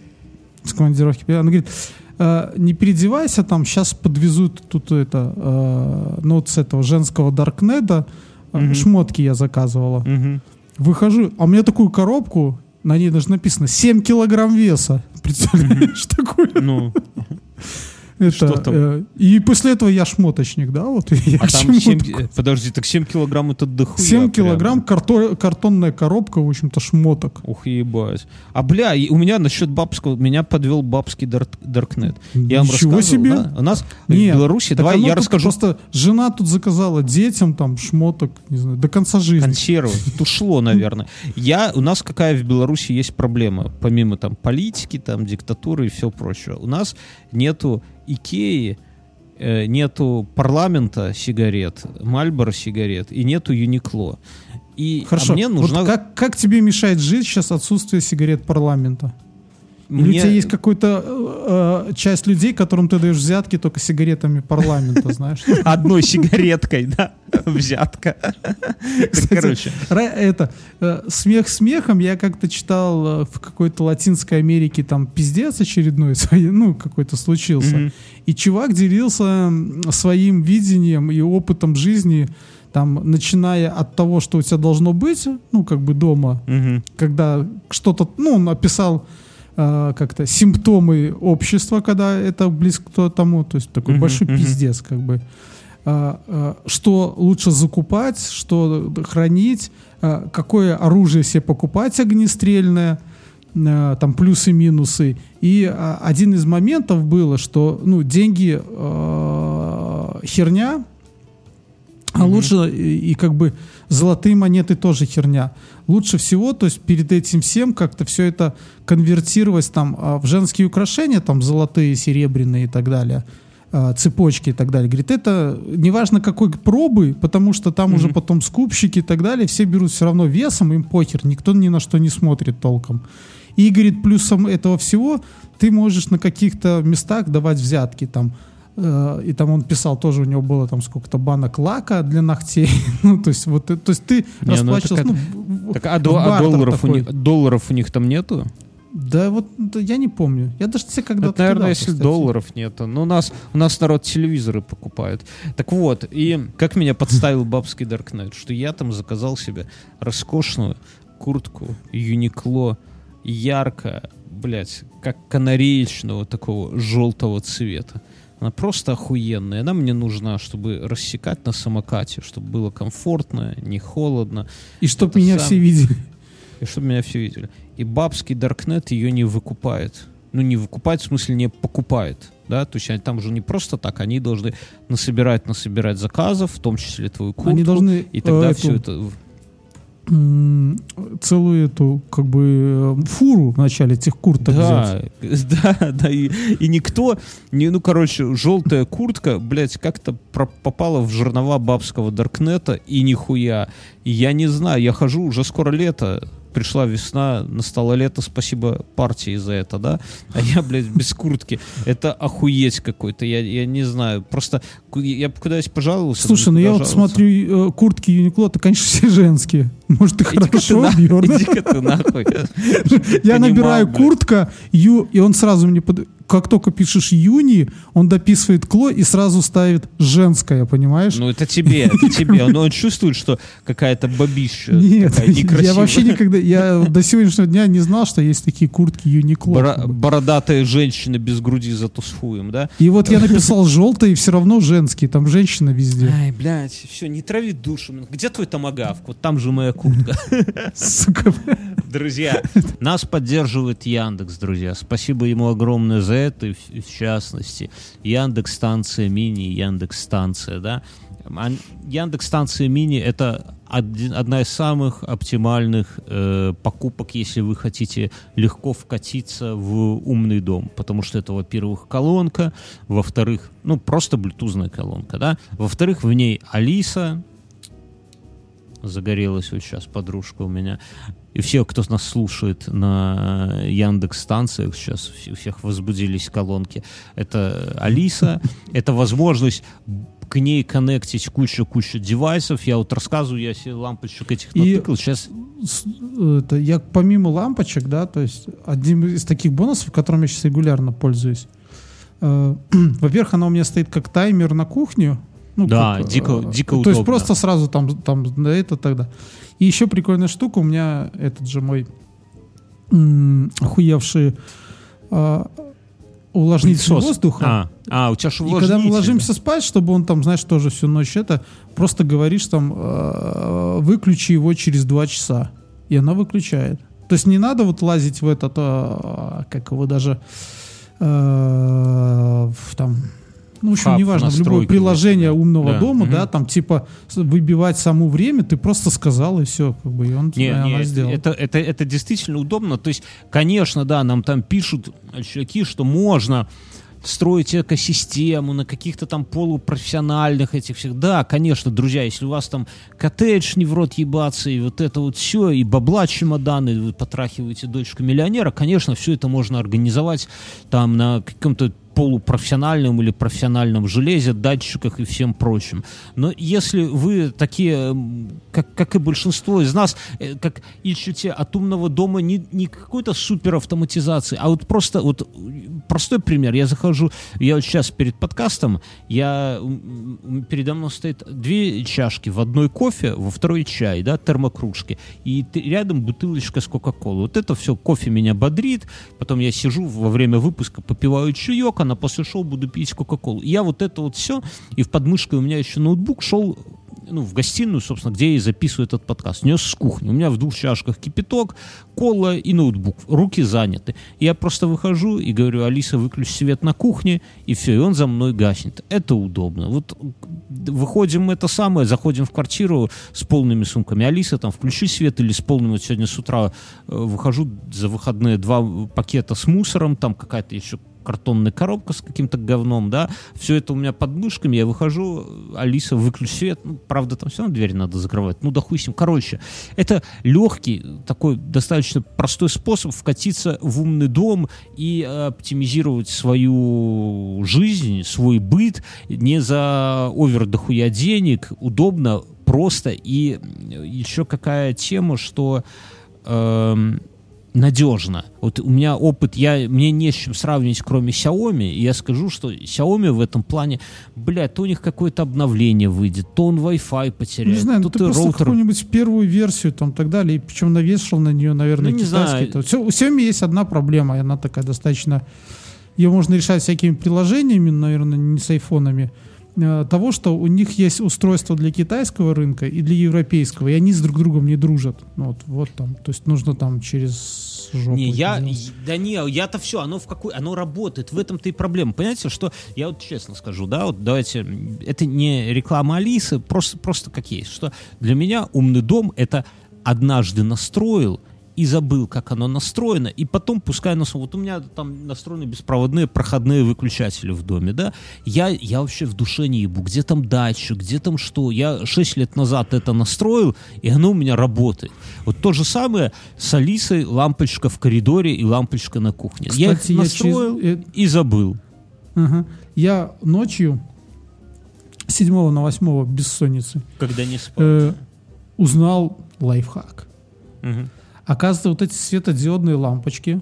с командировки. Она говорит, «Э, не переодевайся, там сейчас подвезут тут это, э, ну вот с этого женского Даркнеда, э, Мгм. шмотки я заказывала. Мгм. Выхожу, а у меня такую коробку, на ней даже написано 7 килограмм веса. Представляешь, такую? Ну, Это, что там? э, и после этого я шмоточник, да? Вот я а там чему 7, такой? подожди, так 7 килограмм это дохуя. 7 прям. килограмм карто- картонная коробка, в общем-то, шмоток. Ух, ебать. А, бля, у меня насчет бабского, меня подвел бабский дар- Даркнет. Я вам Ничего рассказывал, себе. да? У нас Нет, в Беларуси, давай я расскажу Просто жена тут заказала детям там шмоток, не знаю, до конца жизни. консервы. Тут ушло, наверное. Я, у нас какая в Беларуси есть проблема, помимо там политики, там диктатуры и все прочее. У нас нету Икеи, э, нету парламента сигарет, Мальборо сигарет и нету Юникло. И а Хорошо, мне вот нужна... как, как тебе мешает жить сейчас отсутствие сигарет парламента? Или мне- у тебя есть какая-то э, э, часть людей, которым ты даешь взятки только сигаретами парламента, знаешь? одной сигареткой, да, взятка. Короче, это э, смех смехом. Я как-то читал э, в какой-то Латинской Америке там пиздец очередной, ну какой-то случился, и чувак делился своим видением и опытом жизни, там начиная от того, что у тебя должно быть, ну как бы дома, Мгм. когда что-то, ну он описал э, как-то симптомы общества, когда это близко к тому, то есть такой большой пиздец как бы. А, а, что лучше закупать, что хранить, а, какое оружие себе покупать огнестрельное, там плюсы-минусы. И один из моментов было, что ну, деньги а, херня, а лучше и, и как бы золотые монеты тоже херня. Лучше всего, то есть перед этим всем как-то все это конвертировать там а, в женские украшения, там золотые, серебряные и так далее, а, цепочки и так далее. Говорит, это неважно какой пробы, потому что там уже потом скупщики и так далее, все берут все равно весом, им похер, никто ни на что не смотрит толком. И, говорит, плюсом этого всего ты можешь на каких-то местах давать взятки там. Э, И там он писал, тоже у него было там сколько-то банок лака для ногтей. ну, то есть, вот, э, то есть ты ну это расплачивался. ну, в- Так, а, до- а долларов, у них, долларов у них там нету? Да вот да я не помню. Я даже тебе когда-то Это, наверное, кидал, если кстати. долларов нету. Но у нас, у нас народ телевизоры покупает. Так вот, и как меня подставил бабский Даркнет, что я там заказал себе роскошную куртку Юникло, ярко, блядь, как канареечного такого желтого цвета. Она просто охуенная. Она мне нужна, чтобы рассекать на самокате, чтобы было комфортно, не холодно. И чтоб Это меня сам- все видели. И чтобы меня все видели. И бабский Даркнет ее не выкупает. Ну, не выкупает, в смысле, не покупает. Да? То есть они там уже не просто так, они должны насобирать, насобирать заказов, в том числе твою куртку. Они должны И тогда э, все это... целую эту как бы фуру в начале этих курток взять. Да, да, да, и, и никто, не, ну, короче, желтая куртка, блядь, как-то попала в жернова бабского Даркнета, и нихуя. И я не знаю, я хожу, уже скоро лето, пришла весна, настало лето, спасибо партии за это, да? А я, блядь, без куртки. Это охуеть какой-то, я, я не знаю. Просто я куда-нибудь пожаловался. Слушай, ну я вот смотрю, э, куртки Юникло, то, конечно, все женские. Может, ты ты хорошо, на- Бьерн? Иди-ка ты нахуй. Я набираю куртка, ю, и он сразу мне... под- Как только пишешь юни, он дописывает кло и сразу ставит женское, понимаешь? Ну, это тебе, это тебе. Он, он чувствует, что какая-то бабища Нет, я вообще никогда... Я до сегодняшнего дня не знал, что есть такие куртки Юникло. Бородатая женщина без груди зато с хуем, да? И вот я написал желтый, и все равно женский, там женщина везде. Ай, блядь, все, не трави душу. Где твой томагавк? Вот там же моя куртка. Сука. Друзья, нас поддерживает Яндекс, друзья. Спасибо ему огромное за это, и в, частности. Яндекс станция мини, Яндекс станция, да. Яндекс станция мини это один- одна из самых оптимальных э, покупок, если вы хотите легко вкатиться в умный дом, потому что это, во-первых, колонка, во-вторых, ну просто блютузная колонка, да, во-вторых, в ней Алиса, загорелась вот сейчас подружка у меня. И все, кто нас слушает на Яндекс станциях, сейчас у всех возбудились колонки. Это Алиса, это возможность к ней коннектить кучу-кучу девайсов. Я вот рассказываю, я себе лампочек этих И- натыкал. Сейчас С- это, я помимо лампочек, да, то есть одним из таких бонусов, которым я сейчас регулярно пользуюсь, э, во-первых, она у меня стоит как таймер на кухню. Ну, Да, как, дико- э, дико То есть удобно. просто сразу там, там это тогда. И еще прикольная штука, у меня этот же мой охуевший э, увлажнитель пылесос. воздуха. А, а, у тебя же И когда мы ложимся спать, чтобы он там, знаешь, тоже всю ночь это, просто говоришь там, э, выключи его через два часа. И она выключает. То есть не надо вот лазить в этот, э, как его даже, э, в общем, Хаб, неважно, в любое приложение да. умного Да, дома, мгм. да, там типа выбивать саму время, ты просто сказал, и все, как бы, и он Не, и она не, сделала. это, это, это действительно удобно. То есть, конечно, да, нам там пишут чуваки, что можно строить экосистему на каких-то там полупрофессиональных этих всех. Да, конечно, друзья, если у вас там коттедж не в рот ебаться, и вот это вот все, и бабла чемоданы, вы потрахиваете дочку миллионера, конечно, все это можно организовать там на каком-то полупрофессиональном или профессиональном железе, датчиках и всем прочем. Но если вы такие, как, как и большинство из нас, э, как ищете от умного дома не, не какой-то супер автоматизации, а вот просто вот простой пример. Я захожу, я вот сейчас перед подкастом, я передо мной стоит две чашки, в одной кофе, во второй чай, да, термокружки, и рядом бутылочка с Кока-Колой. Вот это все, кофе меня бодрит, потом я сижу во время выпуска, попиваю чаек, а после шоу буду пить Кока-Колу. Я вот это вот все, и в подмышке у меня еще ноутбук шел ну, в гостиную, собственно, где я и записываю этот подкаст. Нес с кухни. У меня в двух чашках кипяток, кола и ноутбук. Руки заняты. Я просто выхожу и говорю, Алиса, выключи свет на кухне, и все, и он за мной гаснет. Это удобно. Вот выходим это самое, заходим в квартиру с полными сумками. Алиса, там, включи свет или с полным. Вот сегодня с утра э, выхожу за выходные два пакета с мусором, там какая-то еще картонная коробка с каким-то говном, да, все это у меня под мышками, я выхожу, Алиса, выключи свет, ну, правда, там все равно дверь надо закрывать, ну, да хуй. Короче, это легкий, такой достаточно простой способ вкатиться в умный дом и оптимизировать свою жизнь, свой быт, не за овер дохуя денег, удобно, просто, и еще какая тема, что эм, надежно. Вот у меня опыт, я, мне не с чем сравнивать, кроме Xiaomi, и я скажу, что Xiaomi в этом плане, блядь, то у них какое-то обновление выйдет, то он Wi-Fi потеряет, Не знаю, ну то ты ты просто роутер... какую-нибудь первую версию там так далее, и причем навешал на нее, наверное, Ну, не китайский. знаю. То Всё- у Xiaomi есть одна проблема, и она такая достаточно... Ее можно решать всякими приложениями, наверное, не с айфонами. Э, Того, что у них есть устройство для китайского рынка и для европейского, и они с друг другом не дружат. Ну, вот, вот там. То есть нужно там через жопу. Не, я, да не, я-то все, оно в какой, оно работает, в этом-то и проблема. Понимаете, что я вот честно скажу, да, вот давайте, это не реклама Алисы, просто, просто как есть, что для меня умный дом это однажды настроил и забыл, как оно настроено, и потом пускай оно... Вот у меня там настроены беспроводные проходные выключатели в доме, да? Я, я вообще в душе не ебу, где там датчик, где там что. Я 6 лет назад это настроил, и оно у меня работает. Вот то же самое с Алисой, лампочка в коридоре и лампочка на кухне. я их Кстати, я настроил через- э, и забыл. Ага. Я ночью 7 на 8 бессонницы Когда не спал. э, узнал лайфхак. Мгм. Оказывается, вот эти светодиодные лампочки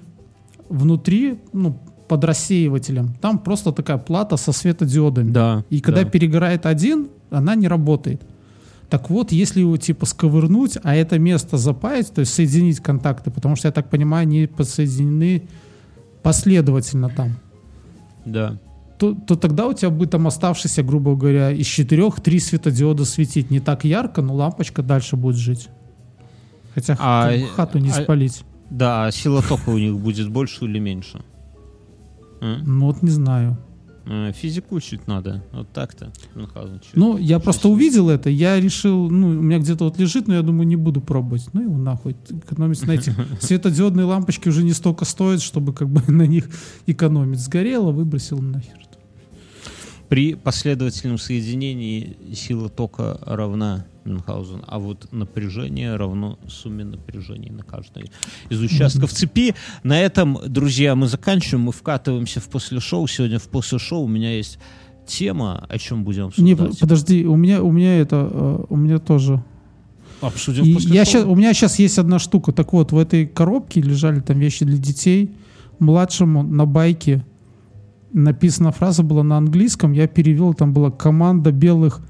внутри, ну, под рассеивателем, там просто такая плата со светодиодами. Да. И когда да. перегорает один, она не работает. Так вот, если его типа сковырнуть, а это место запаять, то есть соединить контакты, потому что, я так понимаю, они подсоединены последовательно там, Да. то, то тогда у тебя будет там оставшийся, грубо говоря, из четырех три светодиода светить. Не так ярко, но лампочка дальше будет жить. Хотя А, бы хату не а- спалить. Да, а сила тока у них будет больше или меньше? М? Ну вот не знаю. Э, Физику учить надо. Вот так-то. Ну, я просто увидел это, я решил, ну, у меня где-то вот лежит, но я думаю, не буду пробовать. Ну, его нахуй. Экономить на этих светодиодные лампочки уже не столько стоит, чтобы как бы на них экономить. Сгорело, выбросил нахер. При последовательном соединении сила тока равна Мюнхгаузен, а вот напряжение равно сумме напряжений на каждой из участков цепи. На этом, друзья, мы заканчиваем, мы вкатываемся в после шоу. Сегодня в после шоу у меня есть тема, о чем будем Не, обсуждать. подожди, у меня, у меня это, э, у меня тоже Обсудим И после я шоу. щас, у меня сейчас есть одна штука. Так вот, в этой коробке лежали там вещи для детей. Младшему на байке написана фраза была на английском. Я перевел, там была команда белых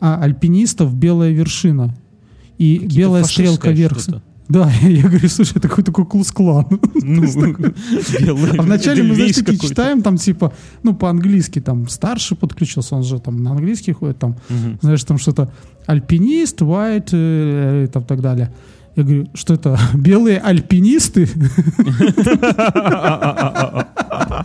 а, альпинистов «Белая вершина». И Какие-то белая стрелка вверх. что-то. Да, я говорю, слушай, такой такой класс-клан. Ну, А вначале мы, знаешь, такие какой-то. читаем, там типа, ну, по-английски, там, старший подключился, он же там на английский ходит, там, знаешь, там что-то альпинист, white, э, там так далее. Я говорю, что это, белые альпинисты?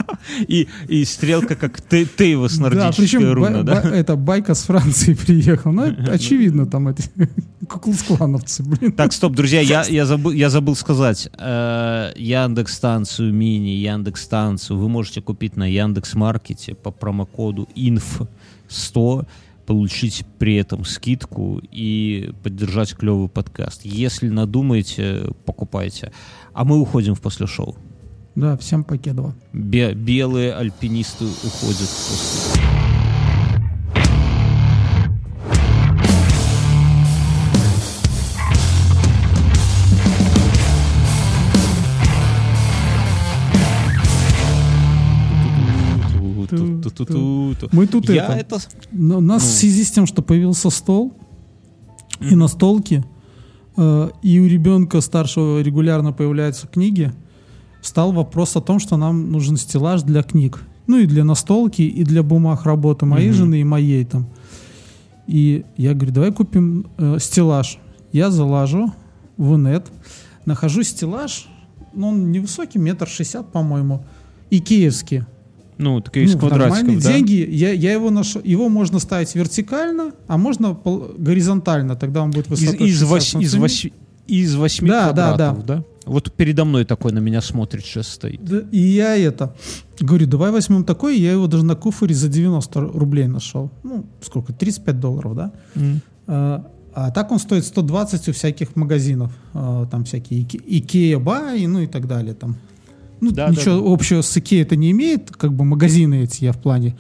И, и стрелка как Те- Тейвос Да, нордическая причем руна, да? это байка с Франции приехал. Ну, это очевидно, там эти куклус-клановцы, блин. Так, стоп, друзья, я, я, забыл, я забыл сказать. Э, Яндекс-станцию мини, Яндекс-станцию вы можете купить на Яндекс-маркете по промокоду INF100, получить при этом скидку и поддержать клевый подкаст. Если надумаете, покупайте. А мы уходим в после шоу. Да, всем покедово. Бе- белые альпинисты уходят после. Мы тут Я это... это... У нас Ну. в связи с тем, что появился стол, и на столке, э, и у ребенка старшего регулярно появляются книги, стал вопрос о том, что нам нужен стеллаж для книг. Ну и для настолки, и для бумаг работы моей Мгм. жены и моей там. И я говорю, давай купим э, стеллаж. Я залажу в инет, нахожу стеллаж, ну он невысокий, метр шестьдесят, по-моему, и киевский. Ну, так из Ну, квадратиков, да? деньги. Я, я его нашел. Его можно ставить вертикально, а можно пол- горизонтально. Тогда он будет Из, высотой из, 60 вось- из, сантиметров. вось- из восьми Да, да, квадратов, да, Вот передо мной такой на меня смотрит, сейчас стоит. Да, И я это говорю, давай возьмем такой. Я его даже на куфоре за 90 рублей нашел. Ну, сколько? 35 долларов, да? А, а так он стоит 120 у всяких магазинов. А, там всякие Ике- Икея, Бай, ну и так далее. Там. Ну, Да, ничего да, да. общего с Икеей это не имеет, как бы магазины эти я в плане.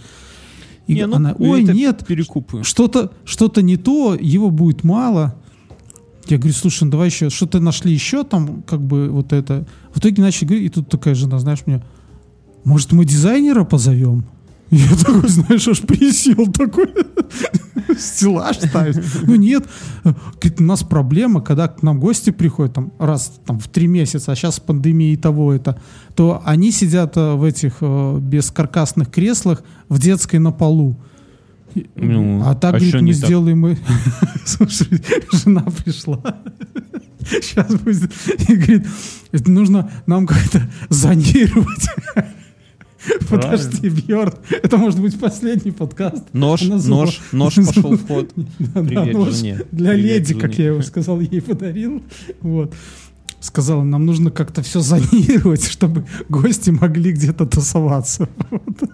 И Не, ну, она, ой, это нет, Перекупы. что-то что-то не то, его будет мало. Я говорю, слушай, ну давай еще, что-то нашли еще там, как бы вот это. В итоге начали говорить, и тут такая жена, знаешь, мне, может, мы дизайнера позовем? Я такой, знаешь, аж присел такой, стеллаж ставить. Ну нет, говорит, у нас проблема, когда к нам гости приходят там раз там, в три месяца, а сейчас пандемия и того это, то они сидят э, в этих э, бескаркасных креслах в детской на полу. Ну, а так, а говорит, мы не так? сделаем мы... Слушай, жена пришла. Сейчас будет... И говорит, это нужно нам как-то зонировать. Подожди, Бьерн, это может быть последний подкаст. Нож, нож, нож пошел в ход. Для леди, как я его сказал, ей подарил. Вот. сказала, нам нужно как-то все зонировать, чтобы гости могли где-то тусоваться. Вот.